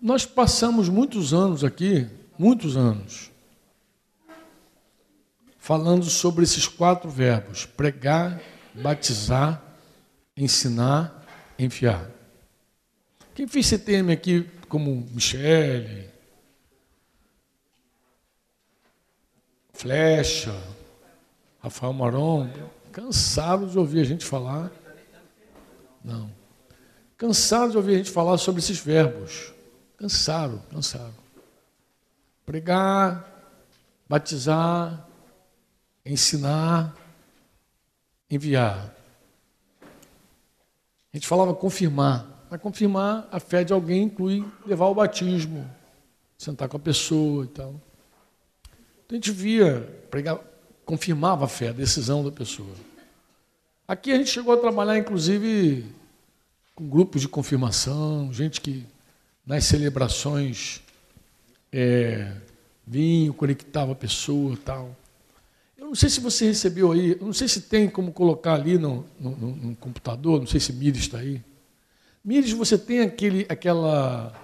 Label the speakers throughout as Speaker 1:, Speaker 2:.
Speaker 1: Nós passamos muitos anos aqui, muitos anos, falando sobre esses quatro verbos: pregar, batizar, ensinar, enviar. Quem fez CTM aqui, como Michele, Flecha, Rafael Maron, cansados de ouvir a gente falar. Não. Cansados de ouvir a gente falar sobre esses verbos. Cansaram, cansaram. Pregar, batizar, ensinar, enviar. A gente falava confirmar. Mas confirmar a fé de alguém inclui levar o batismo, sentar com a pessoa e tal. Então a gente via, pregar, confirmava a fé, a decisão da pessoa. Aqui a gente chegou a trabalhar, inclusive, com grupos de confirmação, gente que nas celebrações é, vinha, conectava a pessoa tal. Eu não sei se você recebeu aí, eu não sei se tem como colocar ali no, no, no computador, não sei se Mires está aí. Mires, você tem aquele, aquela,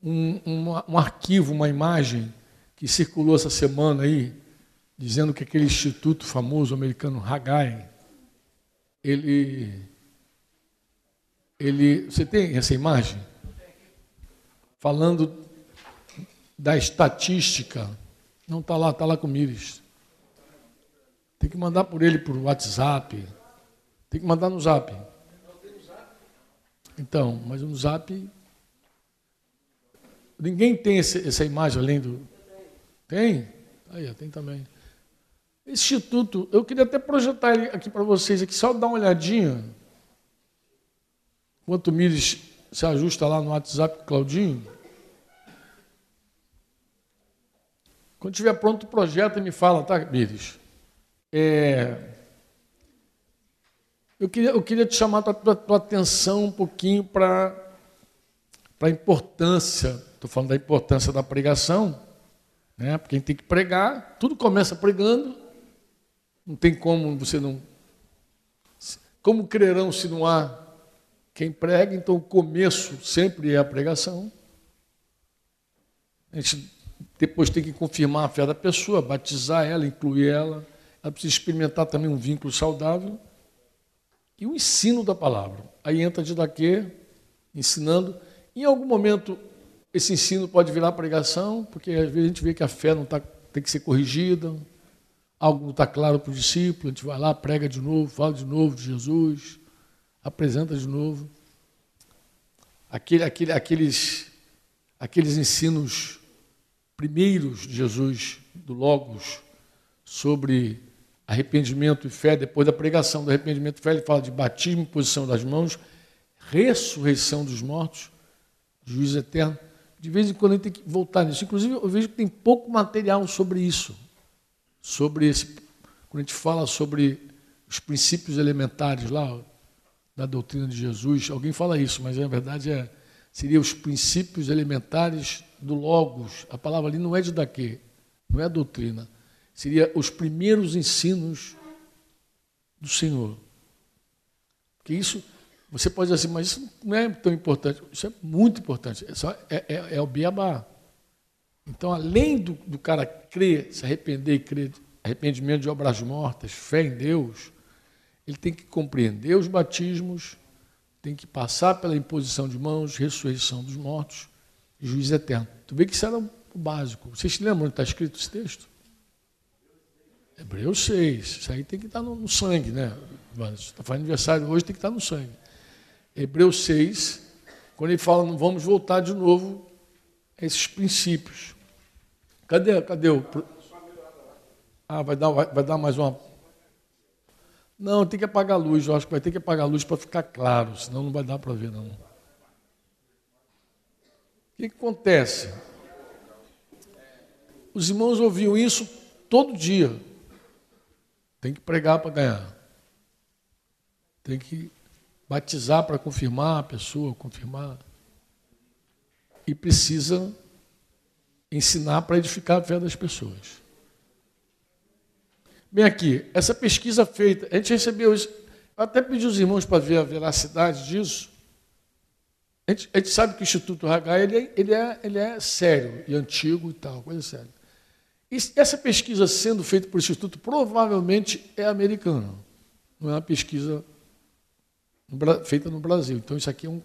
Speaker 1: um, um, um arquivo, uma imagem que circulou essa semana aí, dizendo que aquele instituto famoso americano Haggai, ele, ele, você tem essa imagem? Falando da estatística, não está lá, está lá com o Mires. Tem que mandar por ele por WhatsApp. Tem que mandar no Zap. Então, mas no Zap. Ninguém tem esse, essa imagem além do. Tem? Aí, tem também. Instituto, eu queria até projetar ele aqui para vocês, aqui, só dar uma olhadinha. Enquanto o Mires se ajusta lá no WhatsApp Claudinho. Quando tiver pronto o projeto, me fala, tá, Mires? É, eu, queria, eu queria te chamar a tua, tua atenção um pouquinho para a importância, estou falando da importância da pregação, né? porque a gente tem que pregar, tudo começa pregando, não tem como você não. Como crerão se não há quem prega? Então o começo sempre é a pregação. A gente depois tem que confirmar a fé da pessoa, batizar ela, incluir ela ela precisa experimentar também um vínculo saudável e o ensino da palavra. Aí entra de daqui, ensinando. Em algum momento, esse ensino pode virar pregação, porque às vezes a gente vê que a fé não tá, tem que ser corrigida, algo não está claro para o discípulo, a gente vai lá, prega de novo, fala de novo de Jesus, apresenta de novo. Aquele, aquele, aqueles, aqueles ensinos primeiros de Jesus, do Logos, sobre arrependimento e fé, depois da pregação do arrependimento e fé, ele fala de batismo, posição das mãos, ressurreição dos mortos, juízo eterno. De vez em quando a gente tem que voltar nisso. Inclusive, eu vejo que tem pouco material sobre isso. Sobre esse. Quando a gente fala sobre os princípios elementares lá, da doutrina de Jesus, alguém fala isso, mas na verdade é, seria os princípios elementares do Logos. A palavra ali não é de daqui, não é doutrina seria os primeiros ensinos do Senhor. Porque isso, você pode dizer assim, mas isso não é tão importante. Isso é muito importante. É, só, é, é, é o beabá. Então, além do, do cara crer, se arrepender e crer, arrependimento de obras mortas, fé em Deus, ele tem que compreender os batismos, tem que passar pela imposição de mãos, ressurreição dos mortos e juízo eterno. Tu vê que isso era o básico. Vocês se lembram onde está escrito esse texto? Hebreus 6. Isso aí tem que estar no, no sangue, né? Está fazendo aniversário hoje, tem que estar no sangue. Hebreus 6, quando ele fala, não vamos voltar de novo a esses princípios. Cadê, cadê o. Ah, vai dar, vai, vai dar mais uma. Não, tem que apagar a luz. Eu acho que vai ter que apagar a luz para ficar claro, senão não vai dar para ver, não. O que, que acontece? Os irmãos ouviam isso todo dia. Tem que pregar para ganhar. Tem que batizar para confirmar a pessoa, confirmar. E precisa ensinar para edificar a fé das pessoas. Bem aqui, essa pesquisa feita, a gente recebeu isso. Eu até pedi os irmãos para ver a veracidade disso. A gente, a gente sabe que o Instituto Hagai ele é, ele, é, ele é sério e antigo e tal, coisa séria. E essa pesquisa sendo feita por Instituto provavelmente é americana, não é uma pesquisa feita no Brasil. Então isso aqui é, um,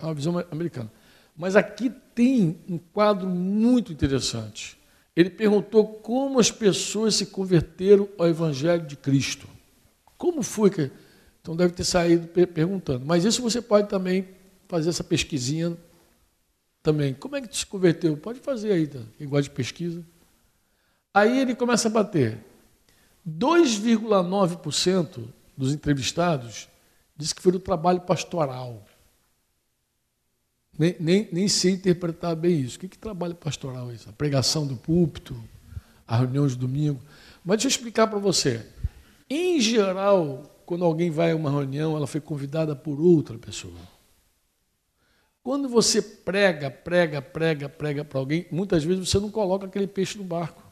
Speaker 1: é uma visão americana. Mas aqui tem um quadro muito interessante. Ele perguntou como as pessoas se converteram ao Evangelho de Cristo. Como foi que. Então deve ter saído perguntando. Mas isso você pode também fazer essa pesquisinha também. Como é que se converteu? Pode fazer aí, tá? de pesquisa. Aí ele começa a bater. 2,9% dos entrevistados diz que foi do trabalho pastoral. Nem, nem, nem sei interpretar bem isso. O que, que trabalho pastoral é isso? A pregação do púlpito, a reunião de domingo. Mas deixa eu explicar para você. Em geral, quando alguém vai a uma reunião, ela foi convidada por outra pessoa. Quando você prega, prega, prega, prega para alguém, muitas vezes você não coloca aquele peixe no barco.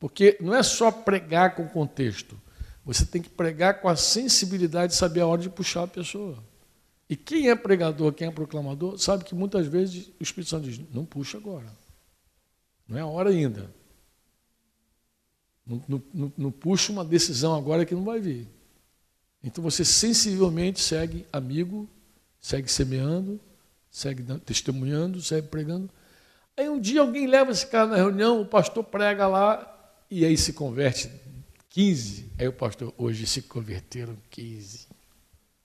Speaker 1: Porque não é só pregar com contexto. Você tem que pregar com a sensibilidade de saber a hora de puxar a pessoa. E quem é pregador, quem é proclamador, sabe que muitas vezes o Espírito Santo diz: não puxa agora. Não é a hora ainda. Não, não, não puxa uma decisão agora que não vai vir. Então você sensivelmente segue amigo, segue semeando, segue testemunhando, segue pregando. Aí um dia alguém leva esse cara na reunião, o pastor prega lá e aí se converte 15. Aí o pastor, hoje se converteram 15.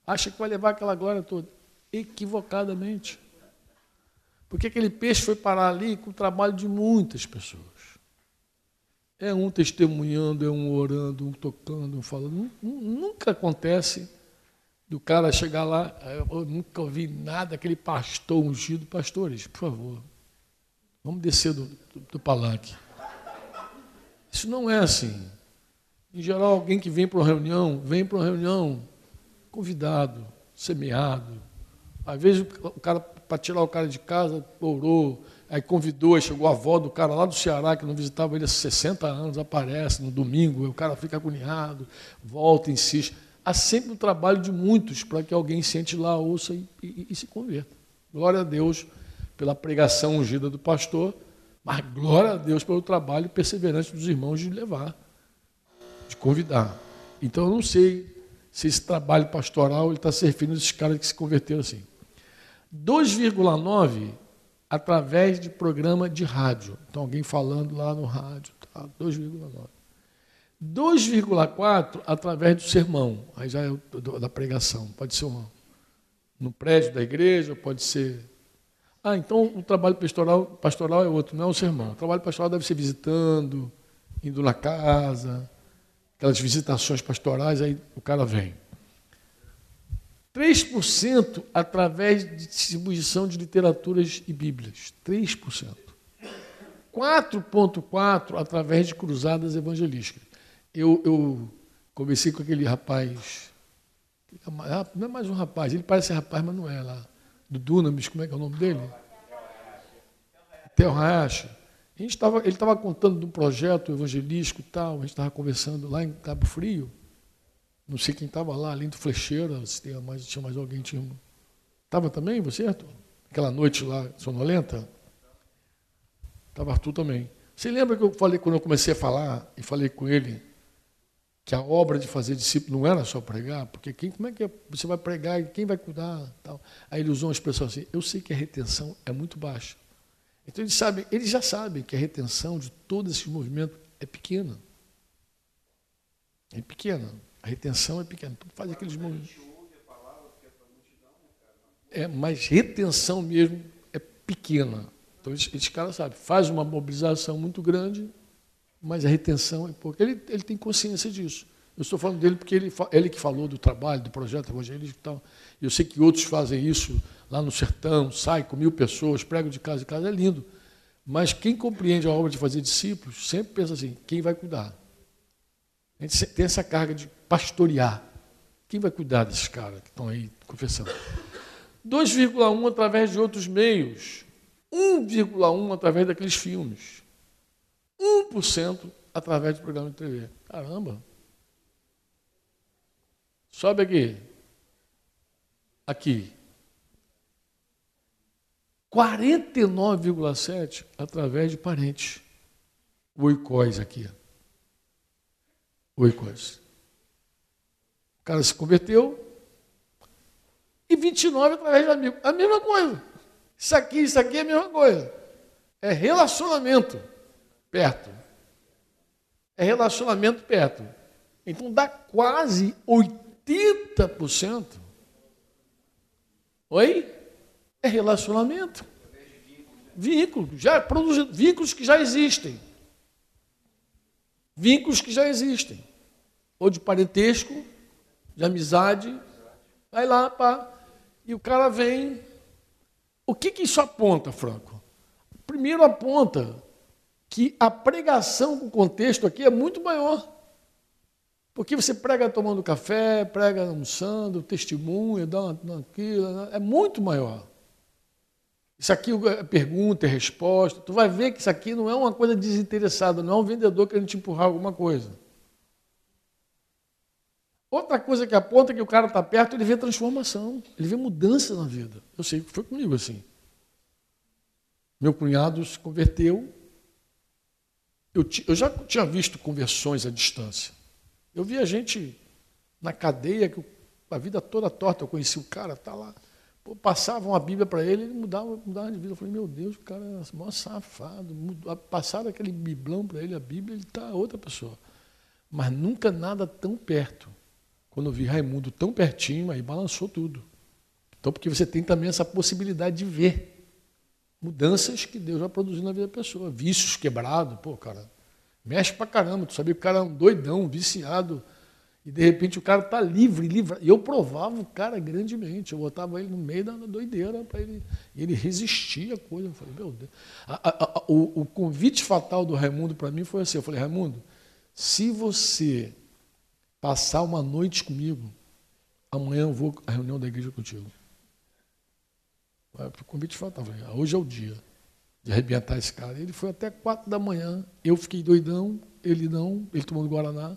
Speaker 1: Acha que vai levar aquela glória toda. Equivocadamente. Porque aquele peixe foi parar ali com o trabalho de muitas pessoas. É um testemunhando, é um orando, um tocando, um falando. Nunca acontece do cara chegar lá, eu nunca ouvi nada, aquele pastor ungido. Pastores, por favor, vamos descer do, do, do palanque. Isso não é assim. Em geral, alguém que vem para uma reunião, vem para uma reunião convidado, semeado. Às vezes o cara, para tirar o cara de casa, orou, aí convidou, aí chegou a avó do cara lá do Ceará, que não visitava ele há 60 anos, aparece no domingo, o cara fica agoniado, volta, insiste. Há sempre um trabalho de muitos para que alguém sente lá, ouça e, e, e se converta. Glória a Deus pela pregação ungida do pastor, mas glória a Deus pelo trabalho perseverante dos irmãos de levar, de convidar. Então eu não sei se esse trabalho pastoral está servindo esses caras que se converteram assim. 2,9 através de programa de rádio. Então, alguém falando lá no rádio, tá, 2,9. 2,4 através do sermão, aí já é da pregação. Pode ser uma, no prédio da igreja, pode ser. Ah, então o trabalho pastoral, pastoral é outro, não é o sermão. O trabalho pastoral deve ser visitando, indo na casa, aquelas visitações pastorais, aí o cara vem. 3% através de distribuição de literaturas e bíblias. 3%. 4,4% através de cruzadas evangelísticas. Eu, eu conversei com aquele rapaz, não é mais um rapaz, ele parece rapaz, mas não é lá, do Dunamis, como é que é o nome dele? Theo Hayashi. A gente tava, ele estava contando de um projeto evangelístico tal, a gente estava conversando lá em Cabo Frio. Não sei quem estava lá, além do Flecheira, se tinha mais, tinha mais alguém. Tinha... Estava também, você, Arthur? Aquela noite lá, sonolenta? Estava Arthur também. Você lembra que eu falei, quando eu comecei a falar, e falei com ele, que a obra de fazer discípulo não era só pregar, porque quem, como é que você vai pregar e quem vai cuidar? Tal. Aí ele usou uma expressão assim, eu sei que a retenção é muito baixa. Então eles, sabem, eles já sabem que a retenção de todo esse movimento é pequena. É pequena. A retenção é pequena. Tu faz aqueles movimentos. É, mas retenção mesmo é pequena. Então esses, esses caras sabem, faz uma mobilização muito grande, mas a retenção é pouca. Ele, ele tem consciência disso. Eu estou falando dele porque ele, ele que falou do trabalho, do projeto evangelístico e tal. Eu sei que outros fazem isso lá no sertão, sai com mil pessoas, pregam de casa em casa, é lindo. Mas quem compreende a obra de fazer discípulos sempre pensa assim: quem vai cuidar? A gente tem essa carga de pastorear. Quem vai cuidar desses caras que estão aí confessando? 2,1 através de outros meios. 1,1 através daqueles filmes. 1% através do programa de TV. Caramba! Sobe aqui. Aqui. 49,7 através de parentes. Oicós aqui. Oicós. O cara se converteu e 29 através de amigo. A mesma coisa. Isso aqui, isso aqui é a mesma coisa. É relacionamento perto. É relacionamento perto. Então dá quase 80%. Oi? É relacionamento. Vínculo, já produzido, vínculos que já existem. Vínculos que já existem. Ou de parentesco, de amizade. Vai lá, pá. E o cara vem. O que, que isso aponta, Franco? Primeiro aponta que a pregação com contexto aqui é muito maior. Porque você prega tomando café, prega almoçando, testemunha, dá uma, aquilo, é muito maior. Isso aqui é pergunta, é resposta. Tu vai ver que isso aqui não é uma coisa desinteressada, não é um vendedor querendo te empurrar alguma coisa. Outra coisa que aponta que o cara está perto, ele vê transformação, ele vê mudança na vida. Eu sei que foi comigo assim. Meu cunhado se converteu. Eu, eu já tinha visto conversões à distância. Eu via gente na cadeia, que a vida toda torta, eu conheci o cara, tá lá. Pô, passavam a Bíblia para ele, ele mudava, mudava de vida. Eu falei, meu Deus, o cara é mó safado. Passaram aquele biblão para ele, a Bíblia, ele está outra pessoa. Mas nunca nada tão perto. Quando eu vi Raimundo tão pertinho, aí balançou tudo. Então, porque você tem também essa possibilidade de ver mudanças que Deus vai produzir na vida da pessoa. Vícios quebrados, pô, cara, Mexe pra caramba. Tu sabia que o cara é um doidão, viciado. E de repente o cara tá livre, livre. E eu provava o cara grandemente. Eu botava ele no meio da doideira para ele. E ele resistia à coisa. Eu falei, meu Deus. A, a, a, o, o, convite fatal do Raimundo para mim foi assim: eu falei, Raimundo, se você passar uma noite comigo, amanhã eu vou à reunião da igreja contigo. O convite fatal. Falei, ah, hoje é o dia de arrebentar esse cara. Ele foi até quatro da manhã, eu fiquei doidão, ele não, ele tomando Guaraná.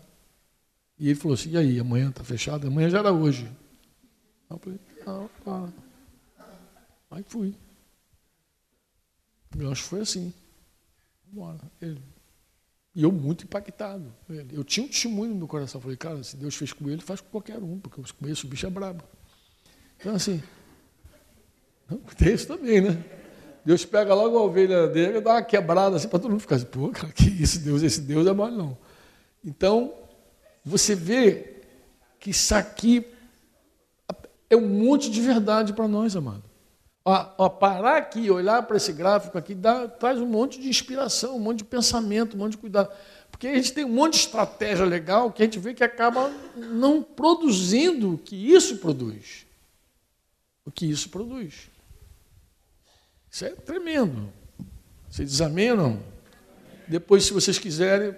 Speaker 1: E ele falou assim, e aí, amanhã está fechado? Amanhã já era hoje. Eu falei, não, para. Aí fui. Eu acho que foi assim. Vambora. Ele. E eu muito impactado. Eu tinha um testemunho no meu coração. Eu falei, cara, se Deus fez com ele, faz com qualquer um, porque eu conheço o bicho é brabo. Então, assim, tem isso também, né? Deus pega logo a ovelha dele dá uma quebrada assim para todo mundo ficar assim, pô, cara, que isso, Deus, esse Deus é mole não. Então, você vê que isso aqui é um monte de verdade para nós, amado. Ó, parar aqui olhar para esse gráfico aqui dá, traz um monte de inspiração, um monte de pensamento, um monte de cuidado. Porque a gente tem um monte de estratégia legal que a gente vê que acaba não produzindo o que isso produz. O que isso produz. Isso é tremendo. Vocês amém ou não? Depois, se vocês quiserem,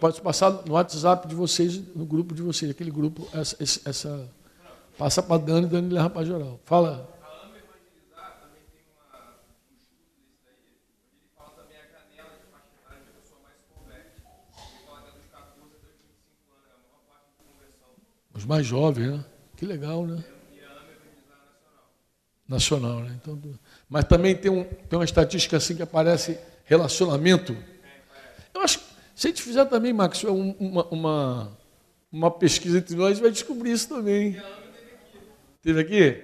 Speaker 1: pode passar no WhatsApp de vocês, no grupo de vocês, aquele grupo, essa, essa passa para Dani, Dani leva para geral. Fala. Os mais jovens, né? Que legal, né? Nacional, né? Então, mas também tem, um, tem uma estatística assim que aparece relacionamento. Eu acho se a gente fizer também, Max, uma, uma, uma pesquisa entre nós, vai descobrir isso também. Teve aqui?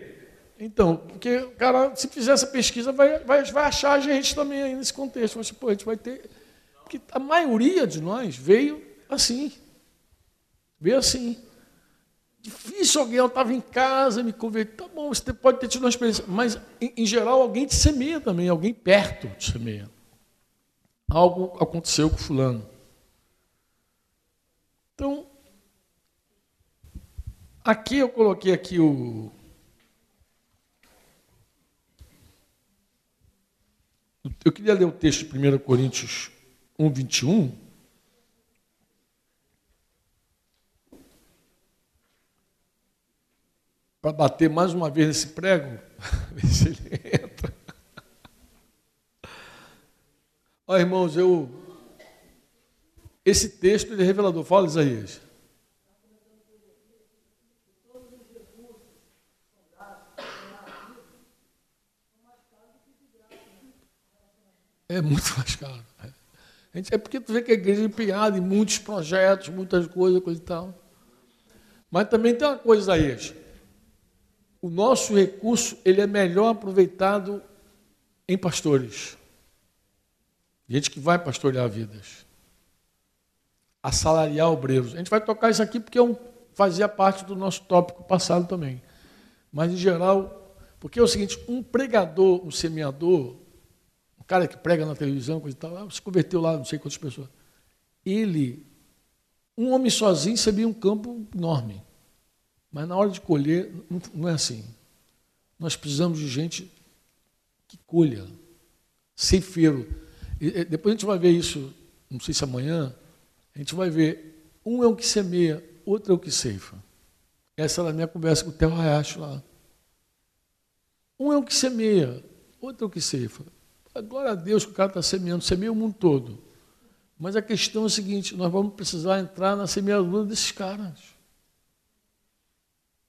Speaker 1: Então, porque o cara, se fizer essa pesquisa, vai, vai, vai achar a gente também aí nesse contexto. Você, pô, a gente vai ter. Porque a maioria de nós veio assim. Veio assim. Difícil alguém, eu estava em casa, me converti. Tá bom, você pode ter tido uma experiência, mas em, em geral alguém te semeia também, alguém perto te semeia. Algo aconteceu com fulano. Então, aqui eu coloquei aqui o Eu queria ler o texto de 1 Coríntios 1, 21. para bater mais uma vez nesse prego, ver se ele entra. Olha, irmãos, eu. Esse texto é revelador. Fala, Isaías. É muito mais caro. É porque tu vê que a igreja é empenhada em muitos projetos, muitas coisas, coisa e tal. Mas também tem uma coisa aí. O nosso recurso ele é melhor aproveitado em pastores. Gente que vai pastorear vidas. Assalariar obreiros. A gente vai tocar isso aqui porque é fazia parte do nosso tópico passado também. Mas, em geral, porque é o seguinte: um pregador, um semeador, um cara que prega na televisão, coisa e tal, se converteu lá, não sei quantas pessoas. Ele, um homem sozinho, sabia um campo enorme. Mas na hora de colher, não é assim. Nós precisamos de gente que colha, ceifeiro. E, depois a gente vai ver isso, não sei se amanhã, a gente vai ver, um é o que semeia, outro é o que ceifa. Essa era a minha conversa com o Theo Hayashi lá. Um é o que semeia, outro é o que ceifa. Glória a Deus que o cara está semeando, semeia o mundo todo. Mas a questão é a seguinte: nós vamos precisar entrar na semeadura desses caras.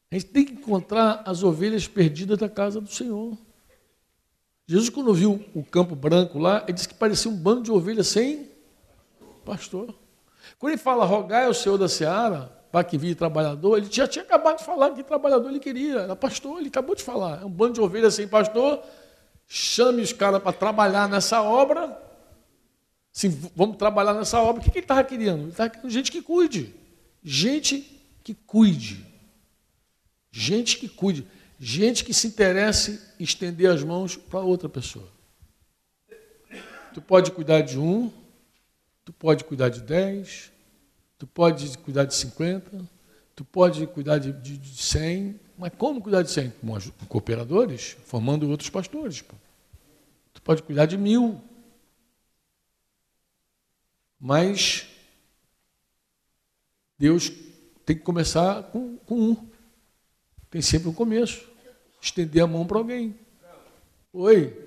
Speaker 1: A gente tem que encontrar as ovelhas perdidas da casa do Senhor. Jesus, quando viu o campo branco lá, ele disse que parecia um bando de ovelhas sem pastor. Quando ele fala rogai ao Senhor da Seara para que vire trabalhador, ele já tinha acabado de falar que trabalhador ele queria, era pastor, ele acabou de falar. É um bando de ovelhas sem pastor, chame os caras para trabalhar nessa obra. Sim, vamos trabalhar nessa obra. O que ele estava querendo? Ele estava querendo gente que cuide. Gente que cuide. Gente que cuide. Gente que se interesse em estender as mãos para outra pessoa. Tu pode cuidar de um, tu pode cuidar de dez, tu pode cuidar de cinquenta, tu pode cuidar de, de, de cem, mas como cuidar de cem? Com, com cooperadores, formando outros pastores. Pô. Tu pode cuidar de mil. Mas Deus tem que começar com, com um. Tem sempre um começo estender a mão para alguém. Oi?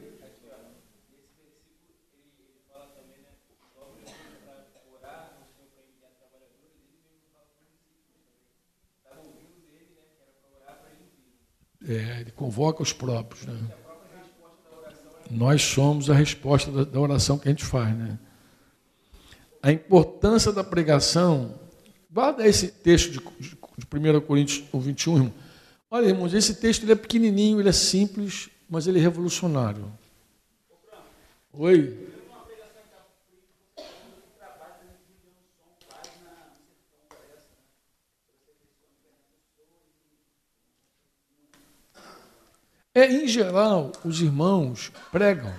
Speaker 1: É, ele convoca os próprios. Né? Nós somos a resposta da, oração que a gente faz. Né? A importância da pregação. Guarda esse texto de, de, de 1 Coríntios 21, irmão. Olha, irmãos, esse texto ele é pequenininho, ele é simples, mas ele é revolucionário. Oi? É, em geral, os irmãos pregam.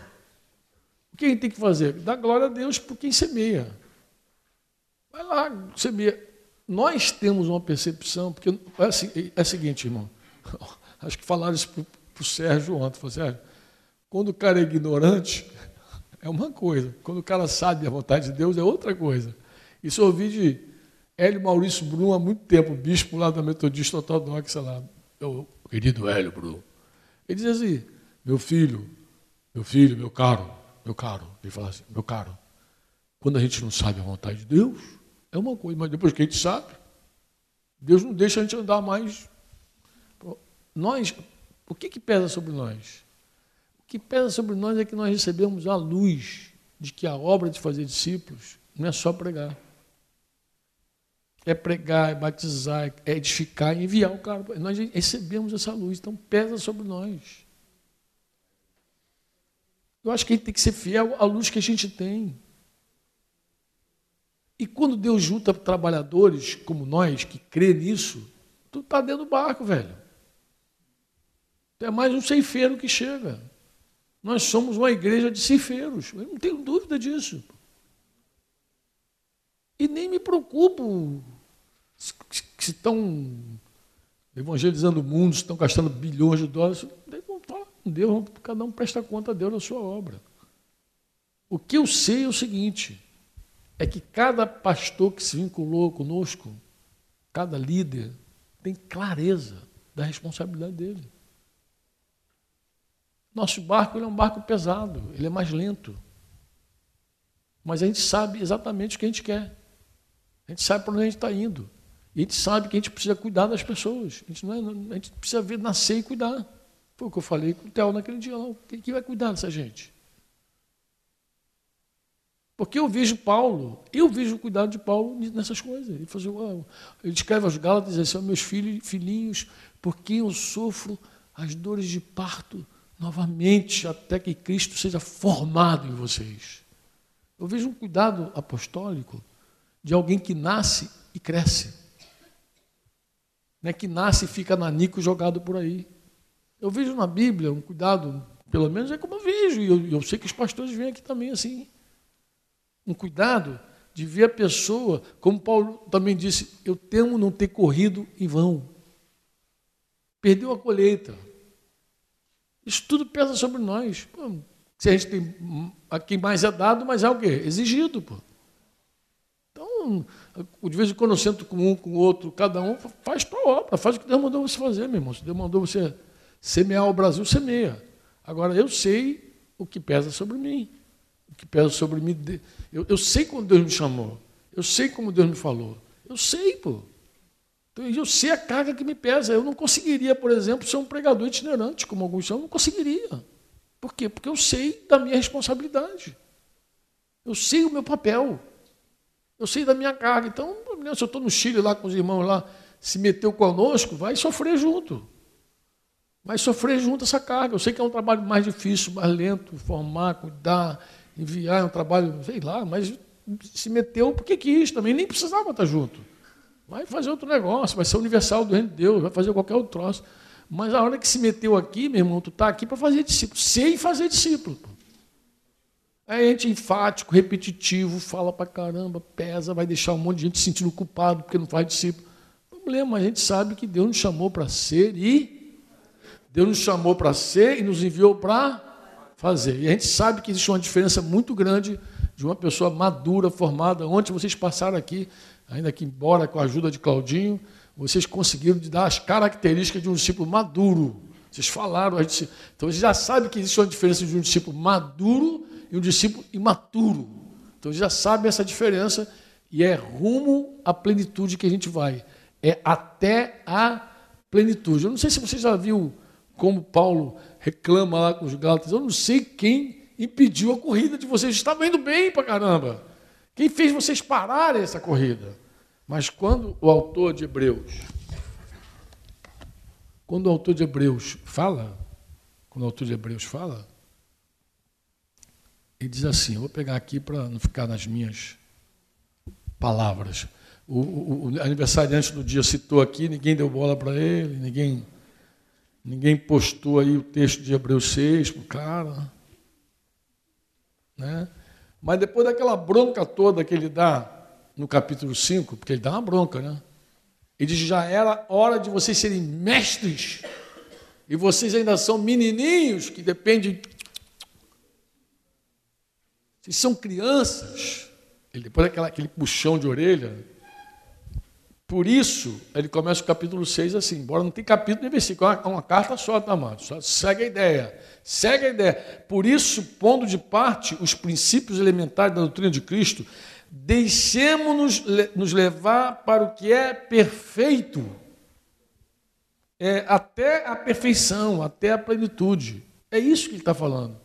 Speaker 1: O que a gente tem que fazer? Dar glória a Deus por quem semeia. Vai lá, semeia. Nós temos uma percepção, porque é, assim, é o seguinte, irmão. Acho que falaram isso para o Sérgio ontem. Falou, Sérgio, quando o cara é ignorante, é uma coisa. Quando o cara sabe a vontade de Deus, é outra coisa. Isso eu ouvi de Hélio Maurício Bruno há muito tempo, bispo lá da Metodista Ortodoxa lá. O querido Hélio Bruno. Ele diz assim, meu filho, meu filho, meu caro, meu caro. Ele fala assim, meu caro, quando a gente não sabe a vontade de Deus, é uma coisa, mas depois que a gente sabe, Deus não deixa a gente andar mais nós, o que, que pesa sobre nós? O que pesa sobre nós é que nós recebemos a luz de que a obra de fazer discípulos não é só pregar. É pregar, é batizar, é edificar, é enviar o cara. Nós recebemos essa luz, então pesa sobre nós. Eu acho que a gente tem que ser fiel à luz que a gente tem. E quando Deus junta trabalhadores como nós, que crê nisso, tu está dentro do barco, velho. É mais um ceifeiro que chega. Nós somos uma igreja de ceifeiros. Eu não tenho dúvida disso. E nem me preocupo se estão evangelizando o mundo, estão gastando bilhões de dólares. Deus, cada um presta conta a Deus da sua obra. O que eu sei é o seguinte: é que cada pastor que se vinculou conosco, cada líder, tem clareza da responsabilidade dele. Nosso barco é um barco pesado, ele é mais lento. Mas a gente sabe exatamente o que a gente quer. A gente sabe para onde a gente está indo. E a gente sabe que a gente precisa cuidar das pessoas. A gente, não é, a gente precisa ver nascer e cuidar. Foi o que eu falei com o Theo naquele dia. Quem que vai cuidar dessa gente? Porque eu vejo Paulo, eu vejo o cuidado de Paulo nessas coisas. Ele, faz, ele escreve aos Gálatas assim, meus filhos, filhinhos, por quem eu sofro as dores de parto novamente, até que Cristo seja formado em vocês. Eu vejo um cuidado apostólico de alguém que nasce e cresce. Não é que nasce e fica nanico jogado por aí. Eu vejo na Bíblia um cuidado, pelo menos é como eu vejo, e eu, eu sei que os pastores vêm aqui também assim um cuidado de ver a pessoa, como Paulo também disse, eu temo não ter corrido em vão. Perdeu a colheita. Isso tudo pesa sobre nós. Pô, se a gente tem a quem mais é dado, mas é o quê? Exigido. Pô. Então, de vez em quando eu sento com um, com o outro, cada um faz para a obra, faz o que Deus mandou você fazer, meu irmão. Se Deus mandou você semear o Brasil, semeia. Agora, eu sei o que pesa sobre mim que pesa sobre mim. Eu, eu sei como Deus me chamou. Eu sei como Deus me falou. Eu sei, pô. Então, eu sei a carga que me pesa. Eu não conseguiria, por exemplo, ser um pregador itinerante, como alguns são. Eu não conseguiria. Por quê? Porque eu sei da minha responsabilidade. Eu sei o meu papel. Eu sei da minha carga. Então, se eu estou no Chile lá com os irmãos lá, se meteu conosco, vai sofrer junto. Vai sofrer junto essa carga. Eu sei que é um trabalho mais difícil, mais lento, formar, cuidar, enviar, é um trabalho, sei lá, mas se meteu porque quis também, nem precisava estar junto. Vai fazer outro negócio, vai ser universal do reino de Deus, vai fazer qualquer outro troço. Mas a hora que se meteu aqui, meu irmão, tu está aqui para fazer discípulo, sem fazer discípulo. Aí a gente enfático, repetitivo, fala para caramba, pesa, vai deixar um monte de gente se sentindo culpado porque não faz discípulo. Problema, a gente sabe que Deus nos chamou para ser e Deus nos chamou para ser e nos enviou para fazer. E a gente sabe que existe uma diferença muito grande de uma pessoa madura, formada. Ontem vocês passaram aqui, ainda que embora com a ajuda de Claudinho, vocês conseguiram dar as características de um discípulo maduro. Vocês falaram, então vocês já sabem que existe uma diferença de um discípulo maduro e um discípulo imaturo. Então já sabem essa diferença e é rumo à plenitude que a gente vai. É até a plenitude. Eu não sei se você já viu como Paulo reclama lá com os Gálatas. Eu não sei quem impediu a corrida de vocês. Estavam indo bem para caramba. Quem fez vocês pararem essa corrida? Mas quando o autor de Hebreus, quando o autor de Hebreus fala, quando o autor de Hebreus fala, ele diz assim, eu vou pegar aqui para não ficar nas minhas palavras. O, o, o aniversariante do dia citou aqui, ninguém deu bola para ele, ninguém Ninguém postou aí o texto de Hebreus 6 para o cara. Né? Mas depois daquela bronca toda que ele dá no capítulo 5, porque ele dá uma bronca, né? Ele diz: já era hora de vocês serem mestres, e vocês ainda são menininhos que dependem. Vocês são crianças. Ele, depois aquele puxão de orelha, por isso, ele começa o capítulo 6 assim, embora não tem capítulo nem versículo, é uma, uma carta só, tá, amado? Só segue a ideia. Segue a ideia. Por isso, pondo de parte os princípios elementares da doutrina de Cristo, deixemos-nos nos levar para o que é perfeito, é, até a perfeição, até a plenitude. É isso que ele está falando.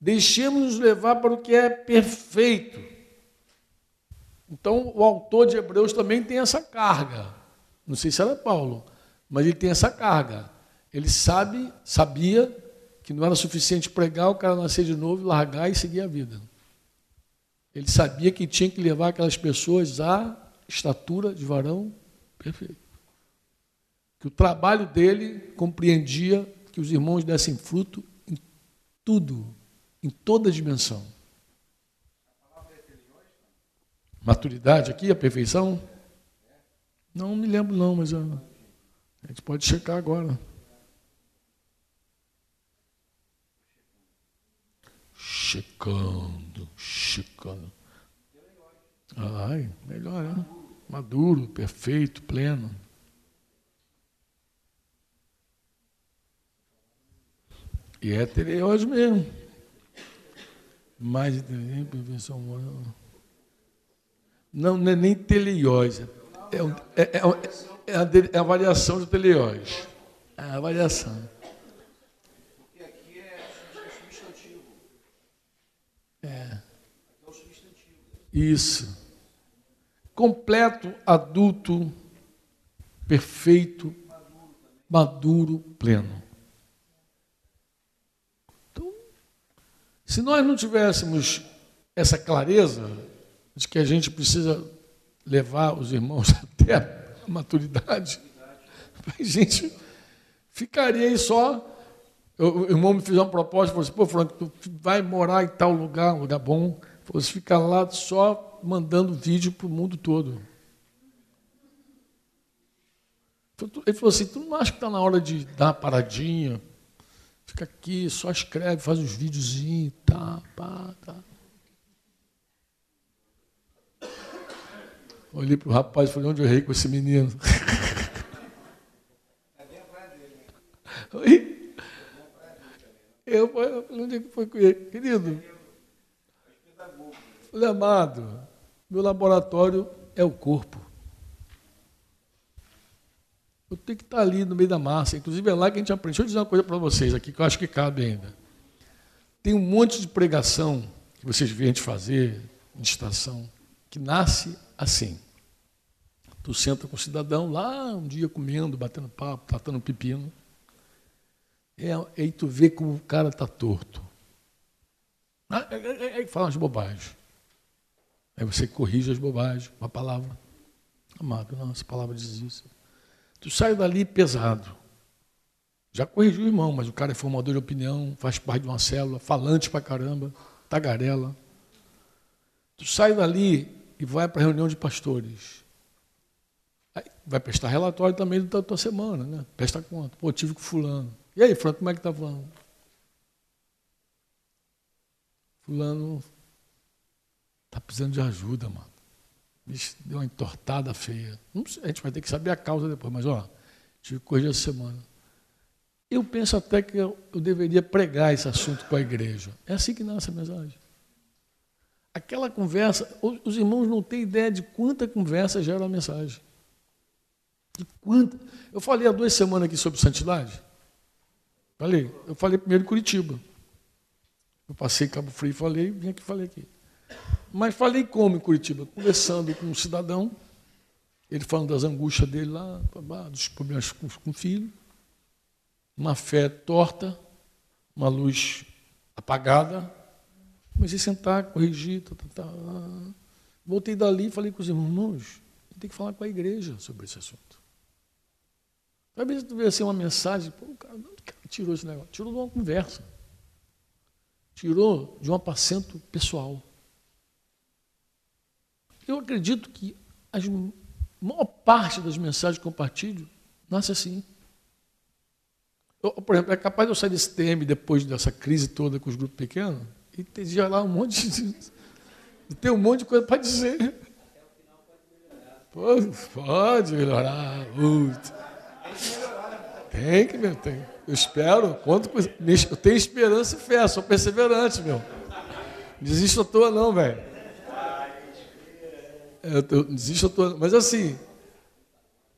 Speaker 1: Deixemos-nos levar para o que é perfeito. Então, o autor de Hebreus também tem essa carga. Não sei se era Paulo, mas ele tem essa carga. Ele sabe, sabia que não era suficiente pregar, o cara nascer de novo, largar e seguir a vida. Ele sabia que tinha que levar aquelas pessoas à estatura de varão perfeito. Que o trabalho dele compreendia que os irmãos dessem fruto em tudo, em toda dimensão. Maturidade aqui, a perfeição? Não me lembro não, mas eu, a gente pode checar agora. Checando, checando. Ai, melhor, né? Maduro, perfeito, pleno. E é tereose mesmo. Mais de perfeição moral. Não, não é nem teleiose. É, um, é, é, é, a, é a variação de teleiose. É a variação. Porque aqui é substantivo. É. É. Isso. Completo, adulto, perfeito, maduro, pleno. Se nós não tivéssemos essa clareza de que a gente precisa levar os irmãos até a maturidade, a gente ficaria aí só. O irmão me fez uma proposta, falou assim, pô, Franco, tu vai morar em tal lugar, um lugar bom, você fica lá só mandando vídeo para o mundo todo. Ele falou assim, tu não acha que está na hora de dar uma paradinha? Fica aqui, só escreve, faz uns videozinhos, tá, pá, tá. Olhei para o rapaz e falei, onde eu errei com esse menino? Oi? Eu falei, onde é que foi com ele? Querido, falei, amado, meu laboratório é o corpo. Eu tenho que estar ali no meio da massa. Inclusive é lá que a gente aprende. Deixa eu dizer uma coisa para vocês aqui que eu acho que cabe ainda. Tem um monte de pregação que vocês veem a gente fazer, meditação, que nasce assim. Tu senta com o cidadão lá um dia comendo, batendo papo, tratando pepino. É, aí tu vê como o cara está torto. Aí ah, é, é, é, fala umas bobagens. Aí você corrige as bobagens, uma palavra. Amado, não, essa palavra diz isso. Tu sai dali pesado. Já corrigiu o irmão, mas o cara é formador de opinião, faz parte de uma célula, falante pra caramba, tagarela. Tu sai dali e vai para a reunião de pastores. Aí vai prestar relatório também da tua semana, né? Presta conta. Pô, tive com fulano. E aí, Franco, como é que tá falando? Fulano tá precisando de ajuda, mano. Deu uma entortada feia. Sei, a gente vai ter que saber a causa depois, mas ó, tive que corrigir essa semana. Eu penso até que eu, eu deveria pregar esse assunto com a igreja. É assim que nasce a mensagem. Aquela conversa, os irmãos não têm ideia de quanta conversa gera a mensagem. De quanta. Eu falei há duas semanas aqui sobre santidade. Falei. Eu falei primeiro em Curitiba. Eu passei Cabo Frio e falei, vim aqui falei aqui. Mas falei como em Curitiba? Conversando com um cidadão, ele falando das angústias dele lá, dos problemas com, o filho, uma fé torta, uma luz apagada, Comecei a sentar, corrigir, tá, tá, tá. voltei dali e falei com os irmãos, tem que falar com a igreja sobre esse assunto. Vezes tu assim uma mensagem, pô, o cara, não, o cara tirou esse negócio? Tirou de uma conversa. Tirou de um apacento pessoal. Eu acredito que a maior parte das mensagens que compartilho nasce assim. Eu, por exemplo, é capaz de eu sair desse TM depois dessa crise toda com os grupos pequenos e ter lá um monte de. Tem um monte de coisa para dizer. Pode, pode melhorar. Tem que, meu, tem. Eu espero, conto eu tenho esperança e fé, sou perseverante, meu. Desisto à toa, não, velho. É, eu, eu desisto à toa. Mas assim,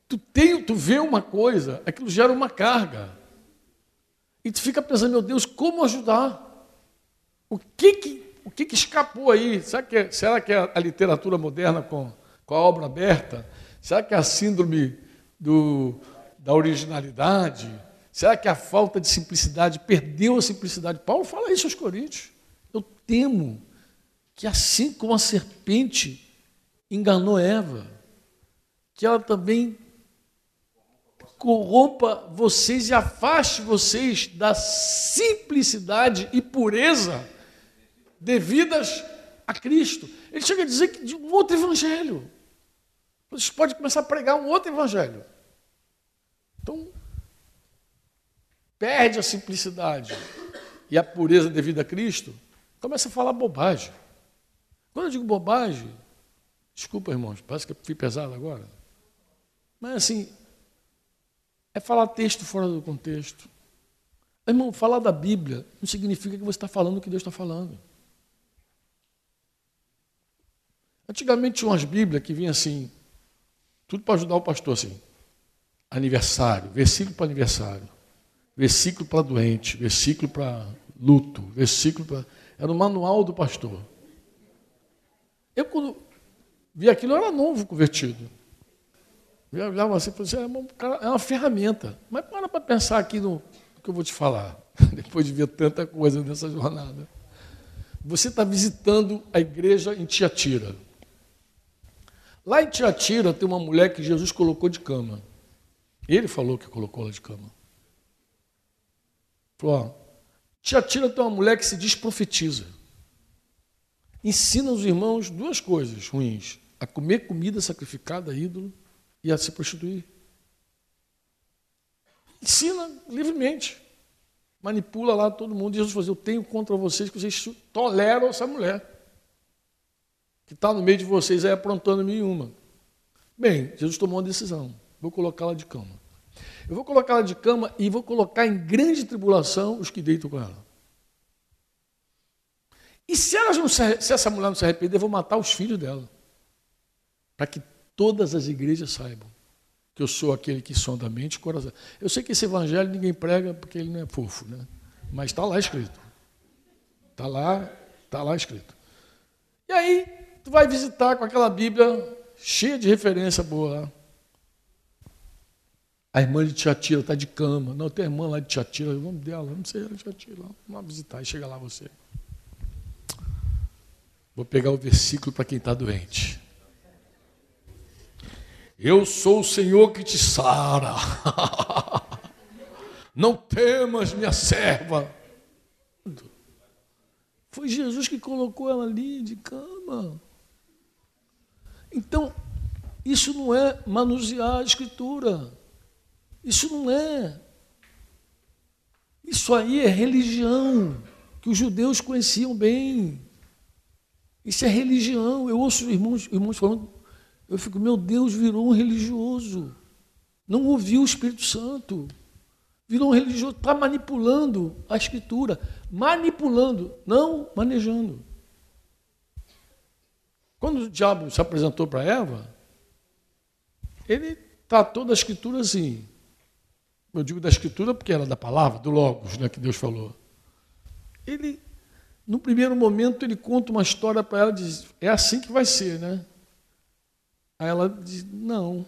Speaker 1: tu tem, tu vê uma coisa, aquilo gera uma carga. E tu fica pensando, meu Deus, como ajudar? O que que, o que, que escapou aí? Será que, é, será que é a literatura moderna com, com a obra aberta? Será que é a síndrome do, da originalidade? Será que a falta de simplicidade perdeu a simplicidade? Paulo fala isso aos Coríntios. Eu temo que assim como a serpente enganou Eva, que ela também corrompa vocês e afaste vocês da simplicidade e pureza devidas a Cristo. Ele chega a dizer que de um outro evangelho. Você pode começar a pregar um outro evangelho. Então, perde a simplicidade e a pureza devida a Cristo, começa a falar bobagem. Quando eu digo bobagem, desculpa, irmãos, parece que eu fui pesado agora. Mas assim, é falar texto fora do contexto. Irmão, falar da Bíblia não significa que você está falando o que Deus está falando. Antigamente tinha umas Bíblias que vinham assim, tudo para ajudar o pastor assim. Aniversário, versículo para aniversário, versículo para doente, versículo para luto, versículo para. Era o manual do pastor. Eu, quando vi aquilo, eu era novo convertido. Eu olhava assim e assim, é uma ferramenta. Mas para para pensar aqui no, no que eu vou te falar, depois de ver tanta coisa nessa jornada. Você está visitando a igreja em Tiatira. Lá em Tiatira tem uma mulher que Jesus colocou de cama. Ele falou que colocou ela de cama. Falou, ó, Tiatira tem uma mulher que se diz profetiza. Ensina os irmãos duas coisas ruins: a comer comida sacrificada a ídolo e a se prostituir. Ensina livremente. Manipula lá todo mundo. Jesus falou: Eu tenho contra vocês que vocês toleram essa mulher. Que está no meio de vocês aí aprontando e uma. Bem, Jesus tomou uma decisão. Vou colocá-la de cama. Eu vou colocá-la de cama e vou colocar em grande tribulação os que deitam com ela. E se, elas não se, se essa mulher não se arrepender, eu vou matar os filhos dela. Para que todas as igrejas saibam que eu sou aquele que sonda a mente e coração. Eu sei que esse evangelho ninguém prega porque ele não é fofo, né? Mas está lá escrito. Está lá, está lá escrito. E aí, tu vai visitar com aquela Bíblia cheia de referência boa lá. A irmã de Tiatira está de cama. Não, tem irmã lá de Tiatira, o nome dela, não sei, era Tiatira. Vamos lá visitar e chega lá você. Vou pegar o versículo para quem está doente. Eu sou o Senhor que te sara. Não temas, minha serva. Foi Jesus que colocou ela ali de cama. Então, isso não é manusear a escritura. Isso não é. Isso aí é religião que os judeus conheciam bem. Isso é religião. Eu ouço irmãos, irmãos falando, eu fico, meu Deus, virou um religioso. Não ouviu o Espírito Santo. Virou um religioso, está manipulando a escritura. Manipulando, não manejando. Quando o diabo se apresentou para Eva, ele tratou da escritura assim. Eu digo da escritura porque era da palavra, do Logos, né, que Deus falou. Ele, no primeiro momento, ele conta uma história para ela e diz: é assim que vai ser, né? Aí ela diz: não.